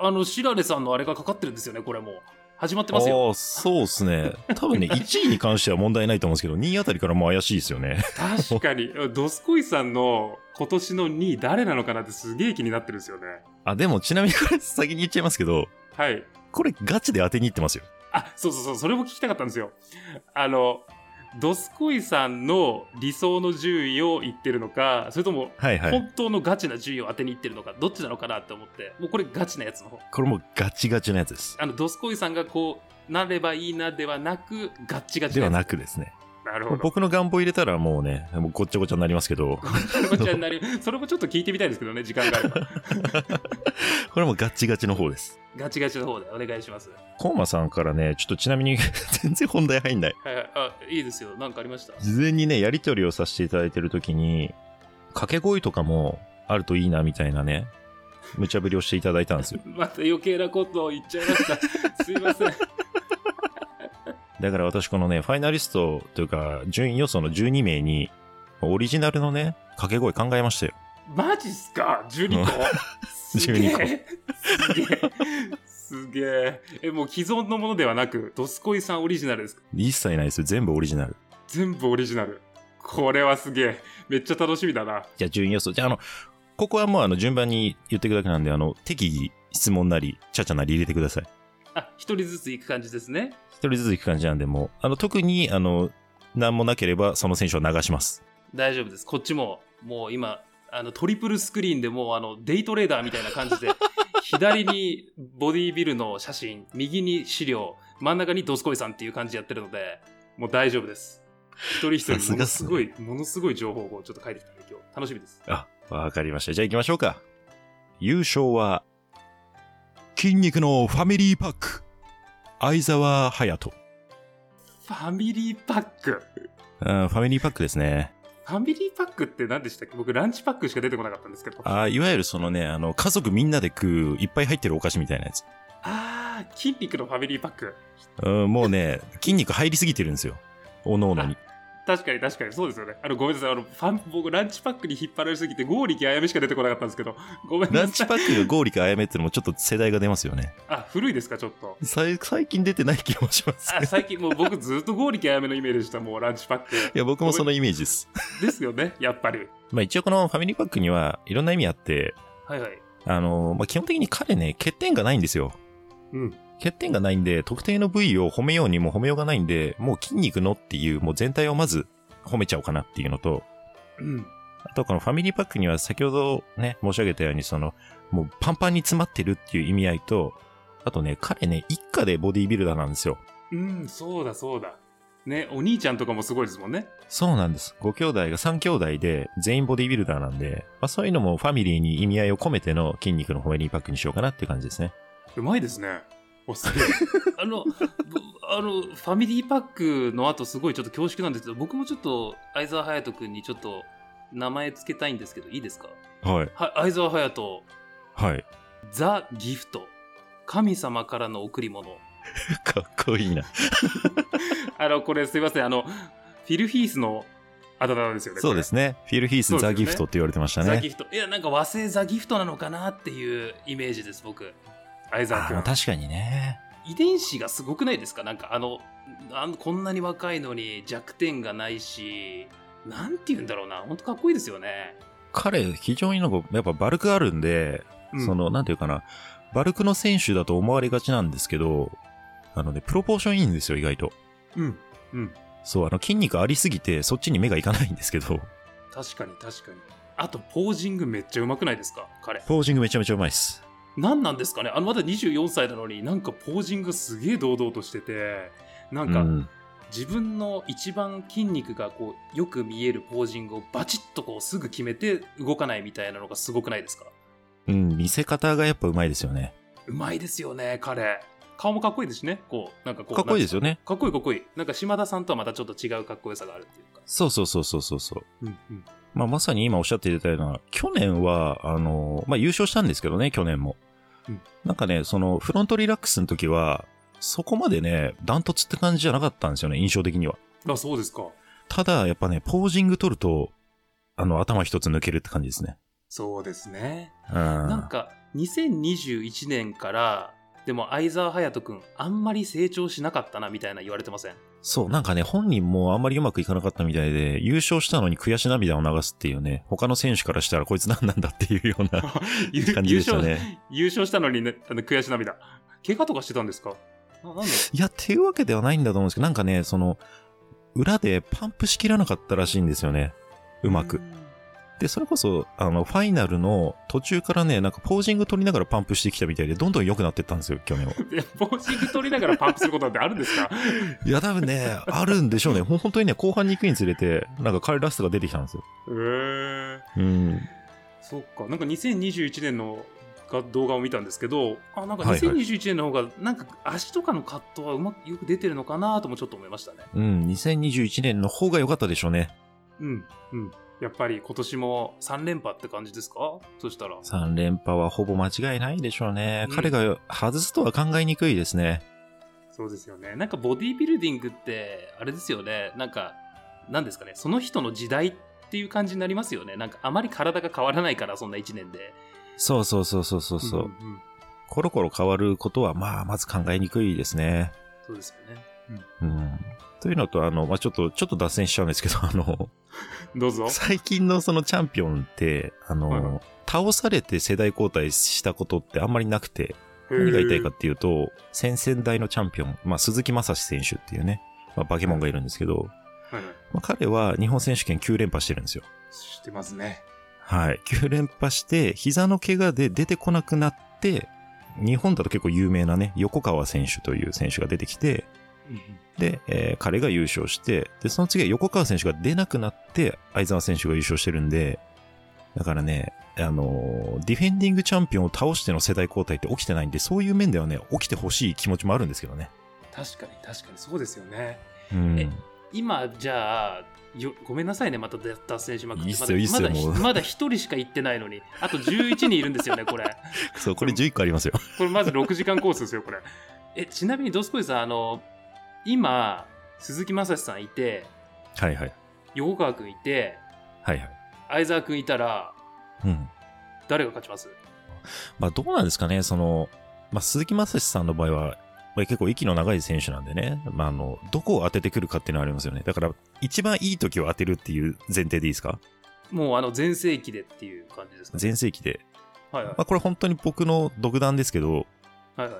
Speaker 2: あの、白根さんのあれがかかってるんですよね、これもう。始まってますよ。
Speaker 1: ああ、そうですね。多分ね、[laughs] 1位に関しては問題ないと思うんですけど、2位あたりからもう怪しいですよね。
Speaker 2: 確かに。ドスコイさんの今年の2位誰なのかなってすげえ気になってるんですよね。
Speaker 1: あ、でもちなみにこれ先に言っちゃいますけど、
Speaker 2: はい。
Speaker 1: これガチで当てに行ってますよ。
Speaker 2: あ、そうそうそう、それも聞きたかったんですよ。あの、ドスコイさんの理想の順位を言ってるのか、それとも。本当のガチな順位を当てにいってるのか、どっちなのかなって思って、もうこれガチなやつの方。
Speaker 1: これもうガチガチなやつです。
Speaker 2: あの、ドスコイさんがこう、なればいいなではなく、ガッチガチ
Speaker 1: では
Speaker 2: な
Speaker 1: くですね。
Speaker 2: つ。なるほど。
Speaker 1: 僕の願望入れたらもうね、もうごっちゃごちゃになりますけど、
Speaker 2: こちらになり、それもちょっと聞いてみたいですけどね、時間があれば。[laughs]
Speaker 1: これもガチガチの方です。
Speaker 2: ガチガチの方でお願いします。
Speaker 1: コーマさんからね、ちょっとちなみに [laughs] 全然本題入んない。
Speaker 2: はいはい。あ、いいですよ。なんかありました？
Speaker 1: 事前にね、やりとりをさせていただいてる時に、掛け声とかもあるといいなみたいなね、無茶ぶりをしていただいたんですよ。[laughs]
Speaker 2: また余計なことを言っちゃいました。すいません。
Speaker 1: だから私このね、ファイナリストというか、順位予想の12名に、オリジナルのね、掛け声考えましたよ。
Speaker 2: マジっすか ?12 個？すげ
Speaker 1: 12個
Speaker 2: え。すげえ。すげえ。え、もう既存のものではなく、ドスコイさんオリジナルですか？
Speaker 1: 一切ないですよ。全部オリジナル。
Speaker 2: 全部オリジナル。これはすげえ。めっちゃ楽しみだな。
Speaker 1: じゃあ順位予想。じゃああの、ここはもうあの順番に言っていくだけなんで、あの、適宜質問なり、ちゃちゃなり入れてください。
Speaker 2: あ、一人ずつ行く感じですね。
Speaker 1: 一人ずつ行く感じなんで、もう、あの、特に、あの、何もなければ、その選手を流します。
Speaker 2: 大丈夫です。こっちも、もう今、あの、トリプルスクリーンでもう、あの、デイトレーダーみたいな感じで、[laughs] 左にボディービルの写真、右に資料、真ん中にドスコイさんっていう感じでやってるので、もう大丈夫です。一人一人、ものすごい、ものすごい情報をちょっと書いてきたんで、今日、楽しみです。
Speaker 1: あ、わかりました。じゃあ行きましょうか。優勝は、筋肉のファミリーパック、相沢隼人。
Speaker 2: ファミリーパック？
Speaker 1: うんファミリーパックですね。
Speaker 2: ファミリーパックって何でしたっけ？僕、ランチパックしか出てこなかったんですけど。あ
Speaker 1: あいわゆるそのね、あの、家族みんなで食う、いっぱい入ってるお菓子みたいなやつ。
Speaker 2: あー、筋肉のファミリーパック。
Speaker 1: うん、もうね、筋肉入りすぎてるんですよ。おのおのに。
Speaker 2: 確かに確かにそうですよね。あの、ごめんなさい。あの、ファン、僕、ランチパックに引っ張られすぎて、ゴーリキあやめしか出てこなかったんですけど、ごめんなさい。
Speaker 1: ランチパックがゴーリかあやめってのもちょっと世代が出ますよね。
Speaker 2: あ、古いですか、ちょっと。
Speaker 1: 最近出てない気もします
Speaker 2: あ、
Speaker 1: ね。
Speaker 2: 最近もう僕ずっとゴーリキあやめのイメージでした、もうランチパック。
Speaker 1: いや、僕もそのイメージです。
Speaker 2: ですよね、やっぱり。
Speaker 1: まあ一応このファミリーパックにはいろんな意味あって、
Speaker 2: はいはい。
Speaker 1: あの、まあ基本的に彼ね、欠点がないんですよ。
Speaker 2: うん。
Speaker 1: 欠点がないんで、特定の部位を褒めようにも褒めようがないんで、もう筋肉のっていう、もう全体をまず褒めちゃおうかなっていうのと、
Speaker 2: うん。
Speaker 1: あとこのファミリーパックには先ほどね、申し上げたように、その、もうパンパンに詰まってるっていう意味合いと、あとね、彼ね、一家でボディービルダーなんですよ。
Speaker 2: うん、そうだそうだ。ね、お兄ちゃんとかもすごいですもんね。
Speaker 1: そうなんです。ご兄弟が3兄弟で全員ボディービルダーなんで、まあそういうのもファミリーに意味合いを込めての筋肉のファミリーパックにしようかなっていう感じですね。
Speaker 2: うまいですね。お、すげえ。あの、ぶあの、ファミリーパックの後すごいちょっと恐縮なんですけど、僕もちょっと相沢隼人君にちょっと名前つけたいんですけど、いいですか？
Speaker 1: はい。
Speaker 2: は、相沢隼人、
Speaker 1: はい。
Speaker 2: ザ・ギフト。神様からの贈り物。[laughs]
Speaker 1: かっこいいな。[laughs]
Speaker 2: あの、これすいません。あの、フィル・ヒースのあだ名なんですよね。。
Speaker 1: そうですすね。フィル・ヒース・ザ・ギフトって言われてましたね。
Speaker 2: ザ・ギフト。いや、なんか和製ザ・ギフトなのかなっていうイメージです、僕。相沢君。
Speaker 1: 確かにね。
Speaker 2: 遺伝子がすごくないですか？なんかあの、あのこんなに若いのに弱点がないし、なんて言うんだろうな。ほんとかっこいいですよね。
Speaker 1: 彼、非常になんか、やっぱバルクあるんで、
Speaker 2: うん
Speaker 1: その、なんていうかな、バルクの選手だと思われがちなんですけど、あのね、プロポーションいいんですよ、意外と。
Speaker 2: うん。うん。
Speaker 1: そう、あの、筋肉ありすぎて、そっちに目がいかないんですけど、
Speaker 2: 確かに確かに。あと、ポージングめっちゃうまくないですか？彼。
Speaker 1: ポージングめちゃめちゃうまいっす。
Speaker 2: 何なんですかね？あの、まだ24歳なのになんかポージングすげえ堂々としてて、なんか、
Speaker 1: うん。
Speaker 2: 自分の一番筋肉がこうよく見えるポージングをバチッとこうすぐ決めて動かないみたいなのがすごくないですか？
Speaker 1: うん、見せ方がやっぱうまいですよね。
Speaker 2: うまいですよね彼顔もかっこいいですしねこうなんかこう
Speaker 1: かっこいいですよね。
Speaker 2: かっこいいかっこいいなんか島田さんとはまたちょっと違うかっこよさがあるっていうか
Speaker 1: そうそうそうそうそうそう。
Speaker 2: うんうん
Speaker 1: まあ、まさに今おっしゃっていたような、去年は、あの、まあ、優勝したんですけどね、去年も。
Speaker 2: うん
Speaker 1: なんかね、その、フロントリラックスの時は、そこまでね、ダントツって感じじゃなかったんですよね、印象的には。
Speaker 2: あそうですか
Speaker 1: ただ、やっぱね、ポージング取ると、あの、頭一つ抜けるって感じですね。
Speaker 2: そうですね
Speaker 1: うん。
Speaker 2: なんか2021年からでも相沢隼人君あんまり成長しなかったなみたいな言われてません？
Speaker 1: そう、なんかね、本人もあんまりうまくいかなかったみたいで、優勝したのに悔し涙を流すっていうね、他の選手からしたらこいつ何なんだっていうような [laughs]
Speaker 2: 優
Speaker 1: 感じでした
Speaker 2: 優勝
Speaker 1: ね。
Speaker 2: 優勝したのに、ね、あの悔し涙怪我とかしてたんですか？
Speaker 1: いや、っていうわけではないんだと思うんですけど、なんかね、その、裏でパンプしきらなかったらしいんですよね。うまく。で、それこそ、あの、ファイナルの途中からね、なんかポージング取りながらパンプしてきたみたいで、どんどん良くなってったんですよ、去年は。[laughs]
Speaker 2: いやポージング取りながらパンプすることなんてあるんですか？
Speaker 1: いや、多分ね、あるんでしょうね。本当にね、後半に行くにつれて、なんか彼らしさが出てきたんですよ。
Speaker 2: へえ。
Speaker 1: うん。
Speaker 2: そっか。なんか2021年のが動画を見たんですけど、あ、なんか
Speaker 1: はいはい
Speaker 2: 2021年の方が、なんか足とかのカットはうまくよく出てるのかなともちょっと思いましたね。
Speaker 1: うん、2021年の方が良かったでしょうね。
Speaker 2: うん。うん。やっぱり今年も3連覇って感じですか？そしたら。
Speaker 1: 3連覇はほぼ間違いないでしょうね。
Speaker 2: うん
Speaker 1: 彼が外すとは考えにくいですね。
Speaker 2: そうですよね。なんかボディービルディングって、あれですよね。なんか、なんですかね。その人の時代っていう感じになりますよね。なんかあまり体が変わらないから、そんな1年で。
Speaker 1: そうそうそうそうそうそう。
Speaker 2: んんん
Speaker 1: コロコロ変わることは、まあ、まず考えにくいですね。
Speaker 2: そうですよね。
Speaker 1: うん。というのと、あの、まあ、ちょっと、ちょっと脱線しちゃうんですけど、あの、
Speaker 2: どうぞ。
Speaker 1: 最近のそのチャンピオンって、あの、
Speaker 2: はいはい
Speaker 1: 倒されて世代交代したことってあんまりなくて、何が言いたいかっていうと、先々代のチャンピオン、まあ、鈴木正史選手っていうね、まあ、バケモンがいるんですけど、
Speaker 2: はいはい。
Speaker 1: まあ、彼は日本選手権9連覇してるんですよ。
Speaker 2: 知ってますね。
Speaker 1: はい。9連覇して、膝の怪我で出てこなくなって、日本だと結構有名なね、横川選手という選手が出てきて、で、えー彼が優勝して、で、その次は横川選手が出なくなって、相沢選手が優勝してるんで、だからね、あのーディフェンディングチャンピオンを倒しての世代交代って起きてないんで、そういう面ではね、起きてほしい気持ちもあるんですけどね。
Speaker 2: 確かに確かにそうですよね。
Speaker 1: うん。
Speaker 2: え今、じゃあ、よごめんなさいね、また脱脱線しまくって。
Speaker 1: いいっすよいいっすよ
Speaker 2: まだ
Speaker 1: もう
Speaker 2: まだ1人しか行ってないのに、あと11人いるんですよね、これ。[laughs]
Speaker 1: そう、これ11個ありますよ。
Speaker 2: これまず6時間コースですよ、これ。え、ちなみにドスコイさん、あの、今、鈴木雅史さんいて、
Speaker 1: はいはい。
Speaker 2: 横川くんいて、
Speaker 1: はいはい。
Speaker 2: 相沢くんいたら、
Speaker 1: うん。
Speaker 2: 誰が勝ちます？
Speaker 1: まあどうなんですかね、その、まあ鈴木正史さんの場合は、まあ結構息の長い選手なんでね、まああの、どこを当ててくるかっていうのはありますよね。だから、一番いい時を当てるっていう前提でいいですか？
Speaker 2: もうあの全盛期でっていう感じですか、ね、
Speaker 1: 前世紀で。
Speaker 2: はいはい
Speaker 1: まあこれ本当に僕の独断ですけど、
Speaker 2: はいはい。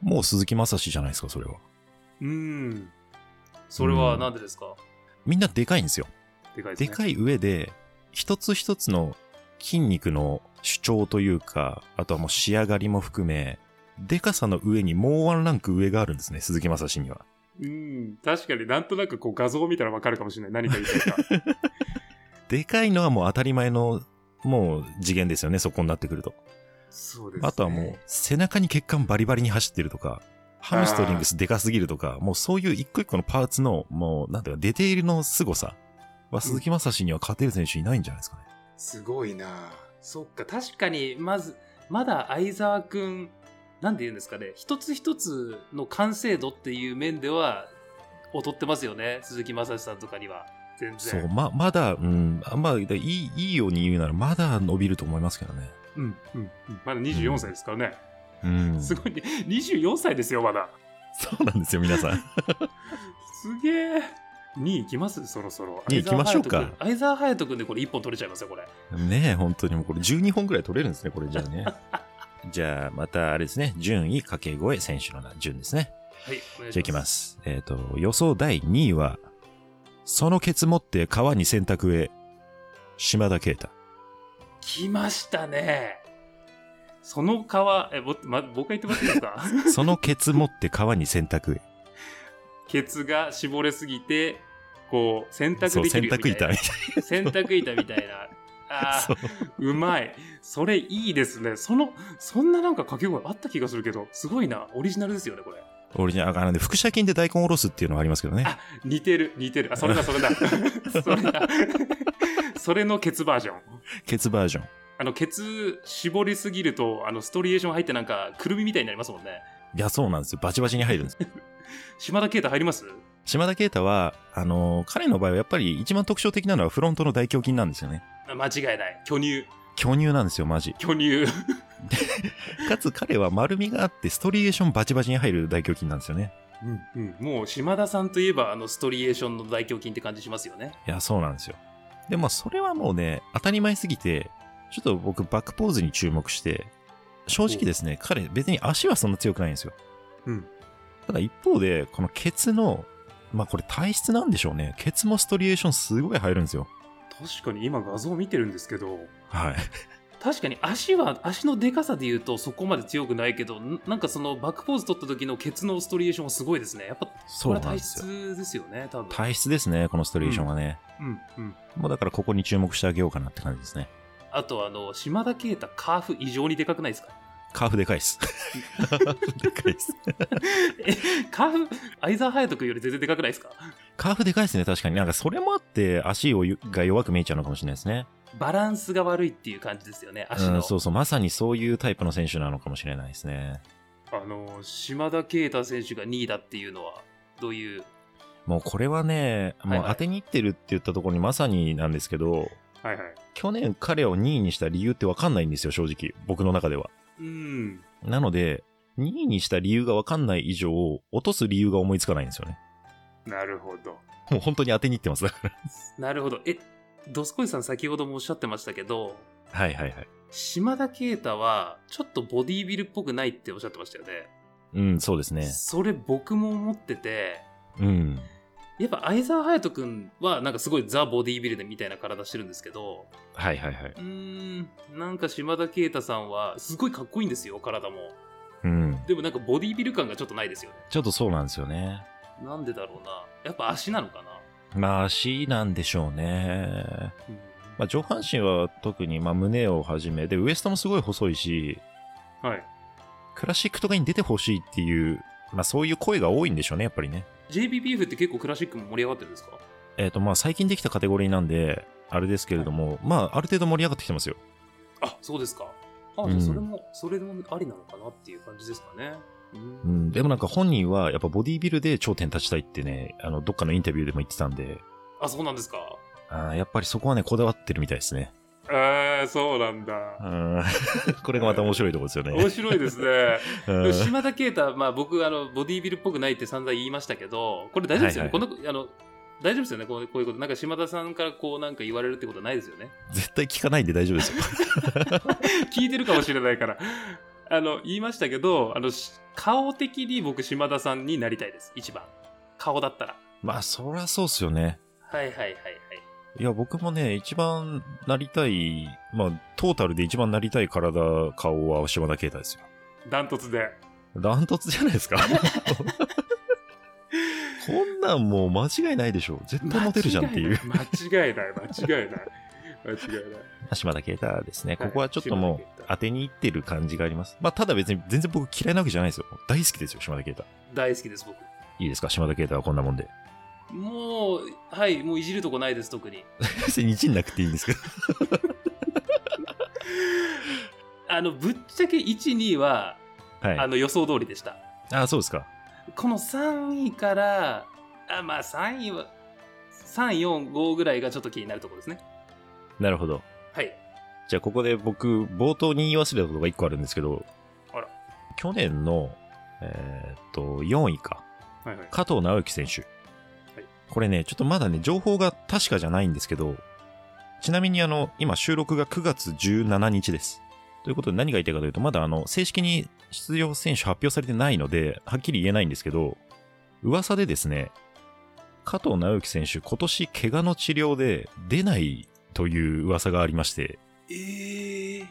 Speaker 1: もう鈴木正史じゃないですか、それは。
Speaker 2: うーん。それはなんでですか、
Speaker 1: みんなでかいんですよ。
Speaker 2: でかいですね。
Speaker 1: でかい上で、一つ一つの筋肉の主張というか、あとはもう仕上がりも含め、でかさの上にもうワンランク上があるんですね、鈴木正史には。
Speaker 2: うん。確かになんとなくこう画像を見たらわかるかもしれない。何が言いたいか。[laughs]
Speaker 1: でかいのはもう当たり前の、もう次元ですよね、そこになってくると。
Speaker 2: そうです、ね。
Speaker 1: あとはもう、背中に血管バリバリに走ってるとか、ハムストリングスでかすぎるとか、もうそういう一個一個のパーツの、もう、なんていうか、ディテールの凄さは鈴木正史には勝てる選手いないんじゃないですかね。
Speaker 2: すごいなそっか、確かに、まず、まだ相沢くん、なんて言うんですかね、一つ一つの完成度っていう面では、劣ってますよね、鈴木正史さんとかには。全然。
Speaker 1: そう、ま、まだ、うん、あまあ、いい、いいように言うなら、まだ伸びると思いますけどね。
Speaker 2: うん、うん、うん。まだ24歳ですからね。
Speaker 1: うん。
Speaker 2: すごいね。24歳ですよ、まだ。
Speaker 1: そうなんですよ、皆さん。
Speaker 2: すげえ。2位行きます？そろそろ。
Speaker 1: 二位行きましょうか
Speaker 2: 相沢隼人君でこれ1本取れちゃいますよ、これ。
Speaker 1: ねえ、本当にもうこれ12本くらい取れるんですね、これじゃあね。[laughs] じゃあ、またあれですね、順位掛け声選手の順ですね。
Speaker 2: はい、お願いします。
Speaker 1: じゃあいきます。えっ、と、予想第2位は、そのケツ持って川に洗濯へ、島田啓太。
Speaker 2: 来ましたね。その川、え、ぼ、ま、僕が言ってもらっていいですか？[laughs]
Speaker 1: そのケツ持って川に洗濯へ。
Speaker 2: ケツが絞れすぎて、こう、洗濯でき
Speaker 1: 洗濯
Speaker 2: るよみたい
Speaker 1: 板
Speaker 2: な。洗濯板みたいな。ああ、うまい。それいいですね。その、そんななんか掛け声あった気がするけど、すごいな。オリジナルですよね、これ。
Speaker 1: オリジナル、あのね、腹斜筋で大根おろすっていうのはありますけどね。
Speaker 2: あ、似てる、似てる。あ、それだ、それだ。[laughs] それだ。それのケツバージョン。
Speaker 1: ケツバージョン。
Speaker 2: あの、ケツ絞りすぎると、あの、ストリエーション入ってなんか、くるみみたいになりますもんね。
Speaker 1: いや、そうなんですよ。バチバチに入るんです。[laughs]
Speaker 2: 島田啓太入ります？
Speaker 1: 島田啓太は、あのー彼の場合はやっぱり一番特徴的なのはフロントの大胸筋なんですよね。
Speaker 2: あ間違いない。巨乳。
Speaker 1: 巨乳なんですよ、マジ。
Speaker 2: 巨乳。[laughs]
Speaker 1: かつ彼は丸みがあって、ストリエーションバチバチに入る大胸筋なんですよね。
Speaker 2: うんうん。もう、島田さんといえば、あの、ストリエーションの大胸筋って感じしますよね。
Speaker 1: いや、そうなんですよ。でも、それはもうね、当たり前すぎて、ちょっと僕、バックポーズに注目して、正直ですね、彼、別に足はそんな強くないんですよ。
Speaker 2: うん。
Speaker 1: ただ一方で、このケツの、まあこれ体質なんでしょうね。ケツもストリエーションすごい入るんですよ。
Speaker 2: 確かに今画像見てるんですけど、
Speaker 1: はい。
Speaker 2: 確かに足は、足のでかさで言うとそこまで強くないけど、んなんかそのバックポーズ取った時のケツのストリエーションはすごいですね。やっぱ、
Speaker 1: そう
Speaker 2: これは体
Speaker 1: なんですよ。
Speaker 2: 質ですよね、多分。
Speaker 1: 体質ですね、このストリエーションはね。
Speaker 2: うん、うん。
Speaker 1: もうだからここに注目してあげようかなって感じですね。
Speaker 2: あと、あの、島田啓太、カーフ異常にでかくないですか？
Speaker 1: カーフでかいっす。[laughs] でかいっす。
Speaker 2: え、カーフ、相沢隼人君より全然でかくないですか？
Speaker 1: カーフでかいっすね、確かに。なんかそれもあって足をが弱く見えちゃうのかもしれないですね。
Speaker 2: バランスが悪いっていう感じですよね、足の。
Speaker 1: うん、そうそう、まさにそういうタイプの選手なのかもしれないですね。
Speaker 2: あの、島田啓太選手が2位だっていうのは、どういう？
Speaker 1: もうこれはね、もう当てにいってるって言ったところにまさになんですけど、
Speaker 2: はいはい。
Speaker 1: 去年彼を2位にした理由ってわかんないんですよ、正直。僕の中では。
Speaker 2: うん。
Speaker 1: なので、2位にした理由がわかんない以上、落とす理由が思いつかないんですよね。
Speaker 2: なるほど。
Speaker 1: もう本当に当てにいってます。だから。
Speaker 2: なるほど。え、ドスコイさん先ほどもおっしゃってましたけど、
Speaker 1: はいはいはい。
Speaker 2: 島田啓太は、ちょっとボディービルっぽくないっておっしゃってましたよね。
Speaker 1: うん、そうですね。
Speaker 2: それ僕も思ってて、
Speaker 1: うん。
Speaker 2: やっぱ相沢隼人君はなんかすごいザ・ボディービルでみたいな体してるんですけど、
Speaker 1: はいはいはい。
Speaker 2: うーん、なんか島田啓太さんはすごいかっこいいんですよ、体も。
Speaker 1: うん。
Speaker 2: でもなんかボディービル感がちょっとないですよね。
Speaker 1: ちょっとそうなんですよね。
Speaker 2: なんでだろうな。やっぱ足なのかな。
Speaker 1: まあ足なんでしょうね。
Speaker 2: うん
Speaker 1: まあ上半身は特にまあ胸をはじめ、で、ウエストもすごい細いし、
Speaker 2: はい。
Speaker 1: クラシックとかに出てほしいっていう、まあそういう声が多いんでしょうね、やっぱりね。
Speaker 2: JBPF って結構クラシックも盛り上がってるんですか？
Speaker 1: えっ、とまあ最近できたカテゴリーなんで、あれですけれども、まあある程度盛り上がってきてますよ。
Speaker 2: あ、そうですか。あ、あそれも、それもありなのかなっていう感じですかね。う
Speaker 1: うんん、でもなんか本人はやっぱボディービルで頂点立ちたいってね、あの、どっかのインタビューでも言ってたんで、
Speaker 2: あ、そうなんですか。
Speaker 1: あーやっぱりそこはね、こだわってるみたいですね。
Speaker 2: えー、そうなんだ。
Speaker 1: うん [laughs] これがまた面白いところですよね。
Speaker 2: 面白いですね。
Speaker 1: うん
Speaker 2: 島田啓太、まあ僕、あの、ボディービルっぽくないって散々言いましたけど、これ大丈夫ですよね？
Speaker 1: はい
Speaker 2: この、あの、大丈夫ですよね？こうこういうこと。なんか島田さんからこうなんか言われるってことはないですよね？
Speaker 1: 絶対聞かないんで大丈夫ですよ。[laughs]
Speaker 2: 聞いてるかもしれないから。あの、言いましたけど、あの、し顔的に僕島田さんになりたいです。一番。顔だったら。
Speaker 1: まあ、そりゃそうっすよね。
Speaker 2: はいはいはいはい。
Speaker 1: いや、僕もね、一番なりたい、まあ、トータルで一番なりたい体、顔は島田啓太ですよ。
Speaker 2: ダントツで。
Speaker 1: ダントツじゃないですか？[laughs] こんなんもう間違いないでしょ。絶対モテるじゃんっていう。
Speaker 2: 間違いない、間違いない。間違いない。
Speaker 1: 島田啓太ですね。
Speaker 2: はい
Speaker 1: ここはちょっともう当てにいってる感じがあります。まあ、ただ別に全然僕嫌いなわけじゃないですよ。大好きですよ、島田啓太。
Speaker 2: 大好きです、僕。
Speaker 1: いいですか？島田啓太はこんなもんで。
Speaker 2: もう、はい、もういじるとこないです、特に。[laughs]
Speaker 1: いじんなくていいんですけど。[laughs]
Speaker 2: あの、ぶっちゃけ1、2は、
Speaker 1: はい。
Speaker 2: あの、予想通りでした。
Speaker 1: あ、そうですか。
Speaker 2: この3位から、あ、まあ3位は、3、4、5ぐらいがちょっと気になるところですね。
Speaker 1: なるほど。
Speaker 2: はい。
Speaker 1: じゃあここで僕、冒頭に言い忘れたことが1個あるんですけど、
Speaker 2: あら。
Speaker 1: 去年の、えーっと、4位か。
Speaker 2: はいはい。
Speaker 1: 加藤直之選手。
Speaker 2: はい
Speaker 1: これね、ちょっとまだね、情報が確かじゃないんですけど、ちなみにあの、今収録が9月17日です。ということで何が言いたいかというと、まだあの、正式に出場選手発表されてないので、はっきり言えないんですけど、噂でですね、加藤直之選手、今年怪我の治療で出ないという噂がありまして、
Speaker 2: えー、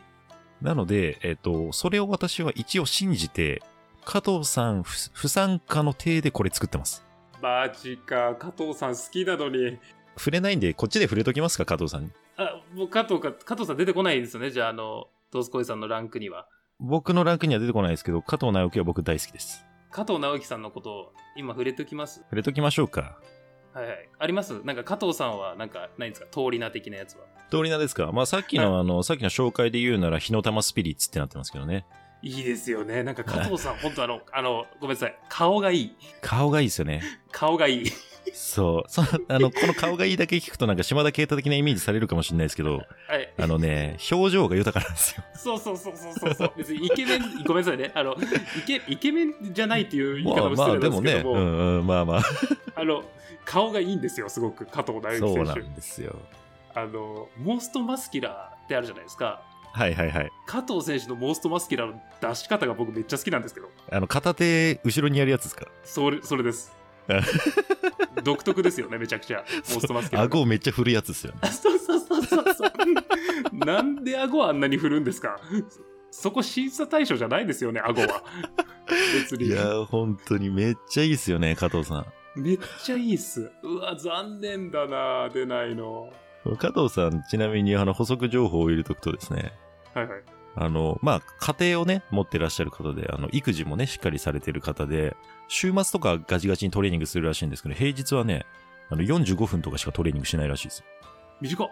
Speaker 1: なので、えっ、と、それを私は一応信じて、加藤さん不不参加の体でこれ作ってます。
Speaker 2: マジか、加藤さん好きなのに。
Speaker 1: 触れないんで、こっちで触れときますか、加藤さんに？
Speaker 2: あ、もう加藤か、加藤さん出てこないですよね、じゃあ、あの、トースコイさんのランクには。
Speaker 1: 僕のランクには出てこないですけど、加藤直樹は僕大好きです。
Speaker 2: 加藤直樹さんのことを今触れておきます？
Speaker 1: 触れときましょうか。
Speaker 2: はいはい。あります？なんか加藤さんは、なんか、ないんですか通り名的なやつは。
Speaker 1: 通り名ですか？まあさっきのあの、さっきの紹介で言うなら、火の玉スピリッツってなってますけどね。
Speaker 2: いいですよね。なんか加藤さん、本当あの、あの、ごめんなさい。顔がいい。
Speaker 1: 顔がいいですよね。
Speaker 2: 顔がいい。
Speaker 1: そう。そあの、この顔がいいだけ聞くとなんか島田啓太的なイメージされるかもしれないですけど、
Speaker 2: はい。
Speaker 1: あのね、表情が豊かなんですよ。
Speaker 2: そうそうそうそうそうそう。別にイケメン、[laughs] ごめんなさいね。あの、イケ、イケメンじゃないっていう言い
Speaker 1: まあまあ、
Speaker 2: 方も失礼
Speaker 1: でもね、
Speaker 2: なんですけども、
Speaker 1: うんうん、まあまあ、
Speaker 2: あの、顔がいいんですよ、すごく、加藤直之
Speaker 1: そうな
Speaker 2: 選手。
Speaker 1: んですよ。
Speaker 2: あの、モーストマスキュラーってあるじゃないですか。
Speaker 1: はいはいはい。
Speaker 2: 加藤選手のモーストマスキュラーの出し方が僕めっちゃ好きなんですけど。
Speaker 1: あの、片手後ろにやるやつですか？
Speaker 2: それ、それです。[laughs] 独特ですよね、めちゃくちゃ。モストマスキュラー。
Speaker 1: 顎をめっちゃ振るやつですよね。[laughs]
Speaker 2: そうそうそうそうそう。なんで顎あんなに振るんですか？そこ審査対象じゃないですよね、顎は。別に。
Speaker 1: いやー、本当にめっちゃいいっすよね、加藤さん。
Speaker 2: めっちゃいいっす。うわ、残念だな出ないの。
Speaker 1: 加藤さん、ちなみにあの補足情報を入れとくとですね、
Speaker 2: はいはい。
Speaker 1: あの、まあ、家庭をね、持ってらっしゃる方で、あの、育児もね、しっかりされてる方で、週末とかガチガチにトレーニングするらしいんですけど、平日はね、あの、45分とかしかトレーニングしないらしいですよ。
Speaker 2: 短っ。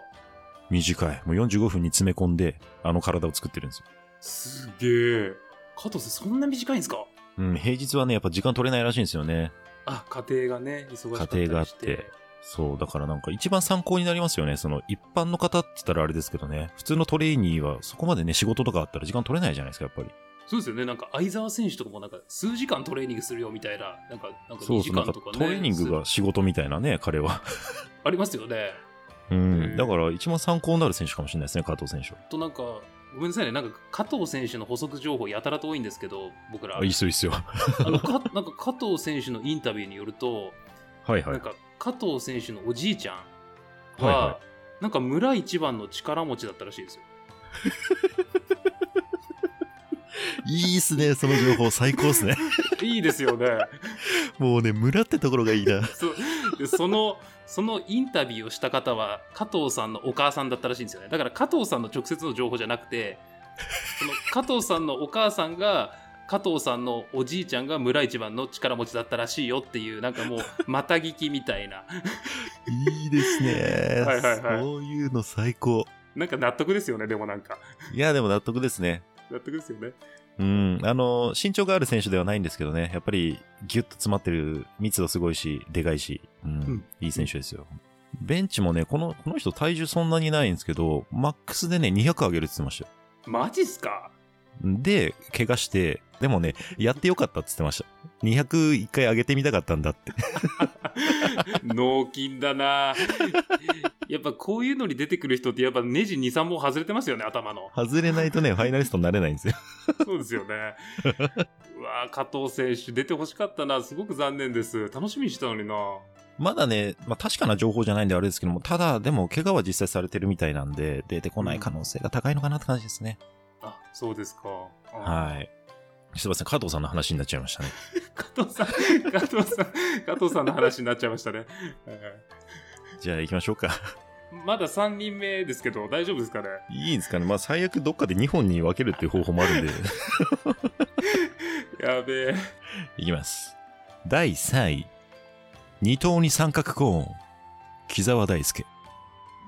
Speaker 1: 短い。もう45分に詰め込んで、あの体を作ってるんですよ。
Speaker 2: すげえ。加藤さん、そんな短いんですか？
Speaker 1: うん、平日はね、やっぱ時間取れないらしいんですよね。
Speaker 2: あ、家庭がね、忙しかったり
Speaker 1: 家庭があっ
Speaker 2: て。
Speaker 1: そう、だからなんか一番参考になりますよね。その一般の方って言ったらあれですけどね、普通のトレーニーはそこまでね、仕事とかあったら時間取れないじゃないですか、やっぱり。
Speaker 2: そうですよね。なんか、相沢選手とかもなんか、数時間トレーニングするよみたいな、なんか、なんか2
Speaker 1: そうそう、なんか
Speaker 2: 時間とかね。
Speaker 1: トレーニングが仕事みたいなね、彼は。
Speaker 2: ありますよね。[laughs]
Speaker 1: うん。だから一番参考になる選手かもしれないですね、加藤選手は。
Speaker 2: となんか、ごめんなさいね。なんか、加藤選手の補足情報やたらと多いんですけど、僕ら。
Speaker 1: あ、いいっすよ、いいっすよ。
Speaker 2: あの、か、なんか加藤選手のインタビューによると、
Speaker 1: はいはい。
Speaker 2: なんか、加藤選手のおじいちゃんは、
Speaker 1: はいは
Speaker 2: なんか村一番の力持ちだったらしいですよ。[laughs]
Speaker 1: いいっすね、その情報、最高っすね。[laughs]
Speaker 2: いいですよね。
Speaker 1: もうね、村ってところがいいな。
Speaker 2: そでその、そのインタビューをした方は、加藤さんのお母さんだったらしいんですよね。だから加藤さんの直接の情報じゃなくて、その加藤さんのお母さんが、加藤さんのおじいちゃんが村一番の力持ちだったらしいよっていう、なんかもう、[laughs] また聞きみたいな。
Speaker 1: いいですね。[laughs]
Speaker 2: はいはいはい
Speaker 1: そういうの最高。
Speaker 2: なんか納得ですよね、でもなんか。
Speaker 1: いや、でも納得ですね。
Speaker 2: 納得ですよね。
Speaker 1: うん。あの、身長がある選手ではないんですけどね、やっぱりギュッと詰まってる密度すごいし、でかいし、うん、
Speaker 2: うん
Speaker 1: いい選手ですよ。ベンチもね、この、この人体重そんなにないんですけど、マックスでね、200上げるって言ってましたよ。
Speaker 2: マジっすか？
Speaker 1: で、怪我して、でもね、やってよかったって言ってました。200一回上げてみたかったんだって。
Speaker 2: 脳筋だなやっぱこういうのに出てくる人ってやっぱネジ2、3本外れてますよね、頭の。
Speaker 1: 外れないとね、ファイナリストになれないんですよ。
Speaker 2: そうですよね。うわー加藤選手出てほしかったな。すごく残念です。楽しみにしてたのにな。
Speaker 1: まだね、まあ確かな情報じゃないんであれですけども、ただ、でも怪我は実際されてるみたいなんで、出てこない可能性が高いのかなって感じですね。
Speaker 2: あ、そうですか。あ
Speaker 1: はい。すいません、加藤さんの話になっちゃいましたね。[laughs]
Speaker 2: 加藤さん、加藤さん、加藤さんの話になっちゃいましたね。
Speaker 1: じゃあ行きましょうか。
Speaker 2: まだ3人目ですけど、大丈夫ですかね？
Speaker 1: いいですかね？まあ最悪どっかで2本に分けるっていう方法もあるんで。[laughs]
Speaker 2: やべえ。
Speaker 1: いきます。第3位。二等に三角コーン。木沢大輔。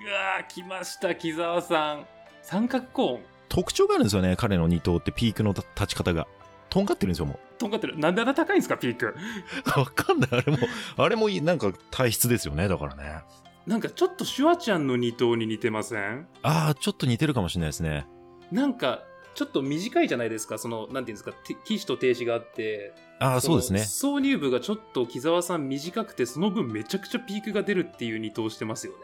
Speaker 2: うわー来ました、木沢さん。三角コーン。
Speaker 1: 特徴があるんですよね。彼の二等ってピークの立ち方が。とんがってるんですよ、も
Speaker 2: とんがってる。なんであんな高いんですか、ピーク。
Speaker 1: う。[laughs] わかんない。あれも、あれもいいなんか体質ですよね。だからね。
Speaker 2: なんかちょっとシュワちゃんの二頭に似てません？
Speaker 1: ああ、ちょっと似てるかもしれないですね。
Speaker 2: なんか、ちょっと短いじゃないですか、その、なんていうんですか、て騎士と停止があって。
Speaker 1: ああ、そうですね。
Speaker 2: 挿入部がちょっと木沢さん短くて、その分めちゃくちゃピークが出るっていう二頭してますよね。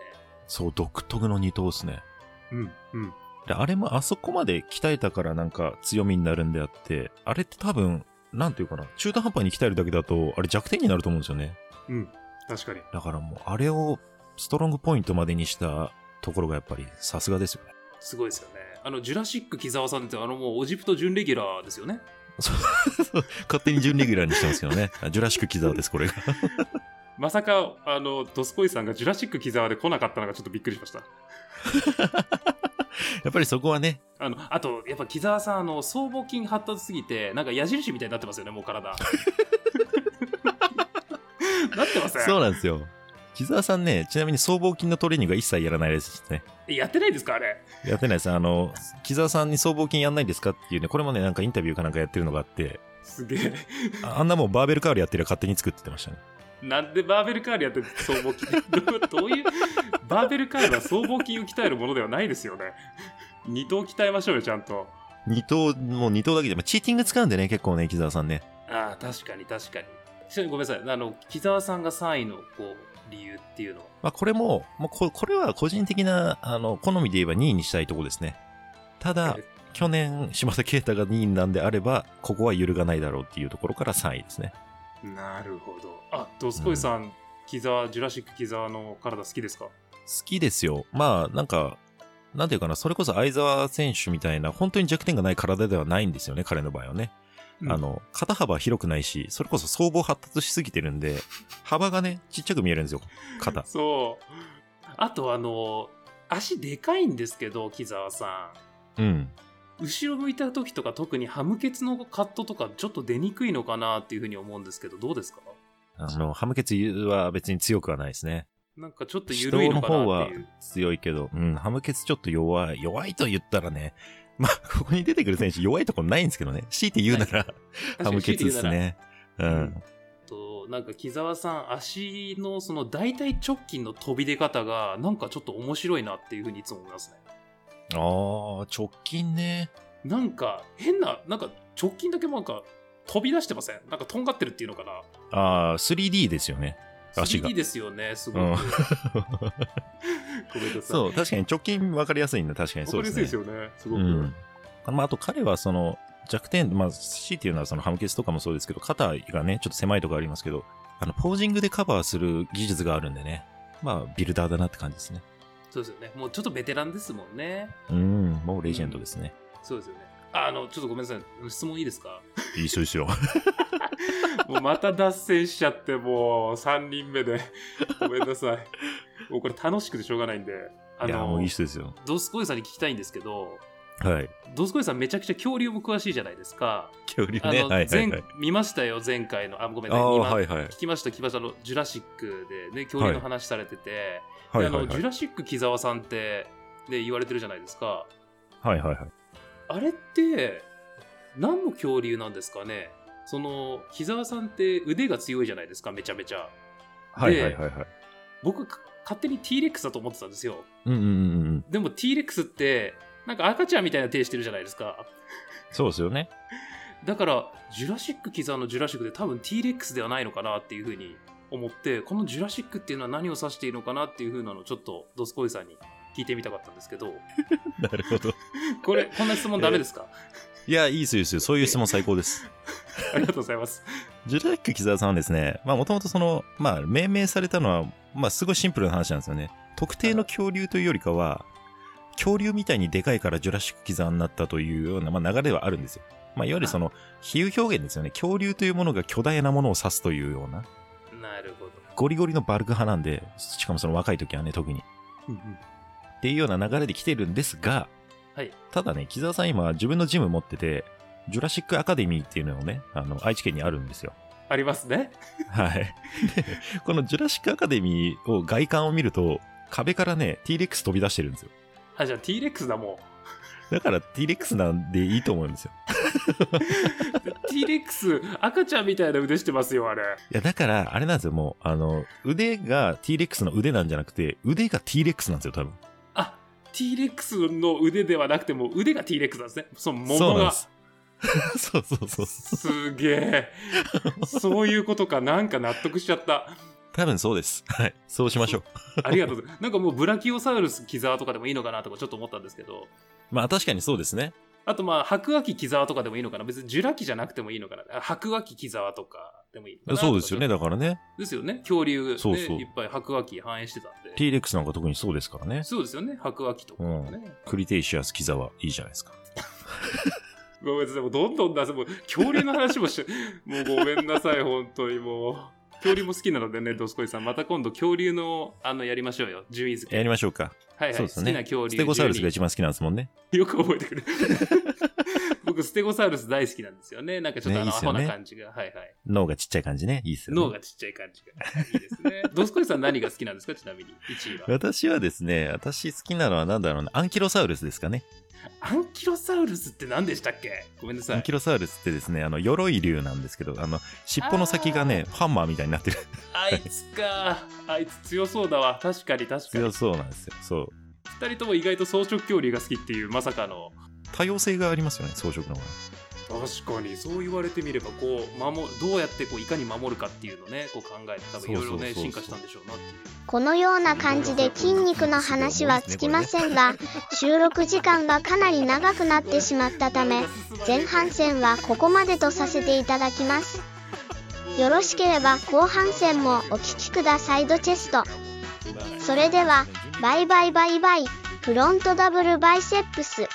Speaker 1: そう、独特の二等ですね。
Speaker 2: うん、うん。
Speaker 1: であれもあそこまで鍛えたからなんか強みになるんであって、あれって多分、なんていうかな、中途半端に鍛えるだけだと、あれ弱点になると思うんですよね。
Speaker 2: うん。確かに。
Speaker 1: だからもう、あれをストロングポイントまでにしたところがやっぱりさすがですよね。
Speaker 2: すごいですよね。あの、ジュラシック木沢さんって、あのもう、オジプト準レギュラーですよね。
Speaker 1: そう [laughs] 勝手に準レギュラーにしてますけどね。ジュラシックキザーです、これが。[laughs]
Speaker 2: まさか、あの、ドスコイさんがジュラシック木沢で来なかったのがちょっとびっくりしました。[laughs] [laughs]
Speaker 1: やっぱりそこはね、
Speaker 2: あの、あと、やっぱ木沢さん、あの、僧帽筋発達すぎて、なんか矢印みたいになってますよね、もう体。[laughs] なってません？
Speaker 1: そうなんですよ。木沢さんね、ちなみに僧帽筋のトレーニングは一切やらないですね。
Speaker 2: えやってないですかあれ？
Speaker 1: やってないです。あの、木沢さんに僧帽筋やんないんですかっていうね、これもね、なんかインタビューかなんかやってるのがあって、
Speaker 2: すげえ。
Speaker 1: ああんなもんバーベルカールやってる勝手に作ってってましたね。
Speaker 2: なんでバーベルカールやって僧帽筋どう [laughs] どういう、バーベルカールは僧帽筋を鍛えるものではないですよね。二頭鍛えましょうよ、ちゃんと。
Speaker 1: 二頭、もう二頭だけで、まあチーティング使うんでね、結構ね、木沢さんね。
Speaker 2: ああ、確かに確かに。ごめんなさい。あの、木沢さんが3位の、こう、理由っていうのは？
Speaker 1: まあ、これも、もうここれは個人的な、あの、好みで言えば2位にしたいところですね。ただ
Speaker 2: え、
Speaker 1: 去年、島田啓太が2位なんであれば、ここは揺るがないだろうっていうところから3位ですね。
Speaker 2: なるほど。あ、ドスコイさん、木沢、ジュラシック木沢の体好きですか？
Speaker 1: 好きですよ。まあ、なんか、なんていうかな、それこそ相沢選手みたいな、本当に弱点がない体ではないんですよね、彼の場合はね。
Speaker 2: うん
Speaker 1: あの、肩幅広くないし、それこそ僧帽発達しすぎてるんで、幅がね、ちっちゃく見えるんですよ、肩。
Speaker 2: そう。あとあの、足でかいんですけど、木沢さん。
Speaker 1: うん。
Speaker 2: 後ろ向いた時とか特にハムケツのカットとかちょっと出にくいのかなっていうふうに思うんですけど、どうですか？
Speaker 1: あの、ハムケツは別に強くはないですね。
Speaker 2: なんかちょっと緩いのかなっていう。
Speaker 1: 強いけど、うん、ハムケツちょっと弱い。弱いと言ったらね、[laughs] まあ、ここに出てくる選手弱いところないんですけどね。強いて言うなら、[laughs] ハムケツですね。う
Speaker 2: うん
Speaker 1: ん。
Speaker 2: となんか木沢さん足のその大腿直筋の飛び出方がなんかちょっと面白いなっていうふうにいつも思いますね
Speaker 1: ああ、直近ね。
Speaker 2: なんか変ななんか直筋だけもなんか飛び出してません？なんかとんがってるっていうのかな？
Speaker 1: ああ、3D ですよね。足が
Speaker 2: 3D ですよねすご
Speaker 1: うん
Speaker 2: く、ごめんなさい [laughs]
Speaker 1: そう、確かに直近分かりやすいんだ。確かにそうですね。
Speaker 2: わかりやすいですよねすごく、
Speaker 1: うん。まあ、あと彼はその弱点、まあ、C っていうのはそのハムケツとかもそうですけど、肩がね、ちょっと狭いところありますけど、あの、ポージングでカバーする技術があるんでね。まあ、ビルダーだなって感じですね。
Speaker 2: そうですよねもうちょっとベテランですもんね
Speaker 1: うん、もうレジェンドですね。
Speaker 2: そうですよねあのちょっとごめんなさい質問いいですか？
Speaker 1: いい人ですよ。[laughs]
Speaker 2: もうまた脱線しちゃって、もう3人目で。ごめんなさい。もうこれ楽しくてしょうがないんで。あ
Speaker 1: いや、も
Speaker 2: の
Speaker 1: ういい、人ですよ。
Speaker 2: ドスコイさんに聞きたいんですけど、
Speaker 1: はい。
Speaker 2: ドスコイさんめちゃくちゃ恐竜も詳しいじゃないですか。
Speaker 1: 恐竜ね。はいはい
Speaker 2: 前
Speaker 1: はい。
Speaker 2: 見ましたよ、前回の。あ、ごめん
Speaker 1: ああ、
Speaker 2: ね。今
Speaker 1: はいはい。
Speaker 2: 聞きました、聞きました。あの、ジュラシックでね、恐竜の話されてて、
Speaker 1: はいはい
Speaker 2: であの、ジュ
Speaker 1: はい。
Speaker 2: ラシック木沢さんって、で、言われてるじゃないですか。
Speaker 1: はいはいはい。
Speaker 2: あれって、何の恐竜なんですかね？その、木沢さんって腕が強いじゃないですか、めちゃめちゃ。
Speaker 1: はいはいはいはい。
Speaker 2: 僕か勝手に T-Rex だと思ってたんですよ
Speaker 1: うんうんうんうん。
Speaker 2: でも T-Rex ってなんか赤ちゃんみたいな手してるじゃないですか
Speaker 1: そうですよね。
Speaker 2: だからジュラシックキザーのジュラシックで多分 T-Rex ではないのかなっていうふうに思ってこのジュラシックっていうのは何を指しているのかなっていうふうなのをちょっとドスコイさんに聞いてみたかったんですけど [laughs]
Speaker 1: なるほど。
Speaker 2: これこんな質問ダメですか、
Speaker 1: いや、いいですよいいですよ。そういう質問最高です。[laughs]
Speaker 2: ありがとうございます
Speaker 1: ジュラック木沢さんはですね、まあもともとその、まあ命名されたのは、まあすごいシンプルな話なんですよね。特定の恐竜というよりかは、恐竜みたいにでかいからジュラシック木沢になったというような、まあ、流れはあるんですよ。まあいわゆるその、比喩表現ですよね。恐竜というものが巨大なものを指すというような、
Speaker 2: なるほど
Speaker 1: ゴリゴリのバルク派なんで、しかもその若い時はね、特に。っていうような流れで来てるんですが、
Speaker 2: はい
Speaker 1: ただね、木沢さん今自分のジム持ってて、ジュラシックアカデミーっていうのをね、あの、愛知県にあるんですよ。
Speaker 2: ありますね
Speaker 1: はい。で、このジュラシックアカデミーを外観を見ると、壁からね、T-Rex 飛び出してるんですよ。
Speaker 2: あじゃあ T-Rex だも
Speaker 1: だから T-Rex なんでいいと思うんですよ。
Speaker 2: う T-Rex 赤ちゃんみたいな腕してますよあれ
Speaker 1: いや、だから、あれなんですよ、もう、あの、腕が T-Rex の腕なんじゃなくて、腕が T-Rex なんですよ、多分。
Speaker 2: あ T-Rex の腕ではなくても腕が T-Rex なんですねその桃が
Speaker 1: そう。[laughs] そうそうそう。
Speaker 2: すげえそういうことかなんか納得しちゃった
Speaker 1: 多分そうです。はい。そうしましょう。
Speaker 2: ありがとうございますなんかもうブラキオサウルス木沢とかでもいいのかなとかちょっと思ったんですけど
Speaker 1: まあ確かにそうですね。
Speaker 2: あとまあ白亜紀木沢とかでもいいのかな？別にジュラ紀じゃなくてもいいのかな？あ白亜紀木沢とかでもいいのかな？
Speaker 1: そうですよね、
Speaker 2: と
Speaker 1: だからね。
Speaker 2: かですよね恐竜、ね、
Speaker 1: そうそう
Speaker 2: いっぱい白亜紀反映してたんで
Speaker 1: T-Rex なんか特にそうですからね。
Speaker 2: そうですよね白亜紀とかもね、
Speaker 1: クリテイシアス、キザはいいじゃないですか。[laughs]
Speaker 2: ごめんなさい、もうどんどん出せ、もう恐竜の話もして、[laughs] もうごめんなさい、本当にもう。恐竜も好きなのでね、ドスコイさん、また今度恐竜の、あの、やりましょうよ、順位付け。
Speaker 1: やりましょうか。
Speaker 2: はいはい、
Speaker 1: そうですね
Speaker 2: 好きな恐竜。
Speaker 1: ステゴサウルスが
Speaker 2: 12
Speaker 1: 一番好きなんですもんね。[laughs]
Speaker 2: よく覚えてくる。僕、ステゴサウルス大好きなんですよね。なんかちょっとあの、
Speaker 1: いいっすよね
Speaker 2: な感じが。はいはい。
Speaker 1: 脳がちっちゃい感じね。いいっすよね。
Speaker 2: 脳がちっちゃい感じが。いいですね。ドスコイさん何が好きなんですか？ちなみに、1位は。
Speaker 1: 私はですね、私好きなのは何だろうな、アンキロサウルスですかね。
Speaker 2: アンキロサウルスって何でしたっけ？ごめんなさい
Speaker 1: アンキ。ロサウルスってですね、あの、鎧竜なんですけど、あの、尻尾の先がね、ハンマーみたいになってる。
Speaker 2: あいつか。あいつ強そうだわ。確かに確かに
Speaker 1: 強。そうなんですよ。そう。
Speaker 2: 二人とも意外と草食恐竜が好きっていうまさかの
Speaker 1: 多様性がありますよね、装飾の方が。
Speaker 2: 確かにそう言われてみればこう守どうやってこういかに守るかっていうのをねこう考えて多分いろいろね進化したんでしょうなっていう
Speaker 4: このような感じで筋肉の話はつきませんが、[laughs] 収録時間がかなり長くなってしまったため、前半戦はここまでとさせていただきます。よろしければ後半戦もお聞きくださいドチェスト。それでは、バイバイバイバイ、フロントダブルバイセップス。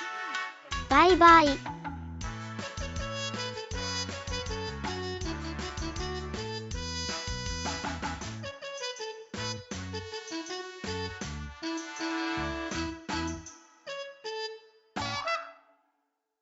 Speaker 4: バイバイ。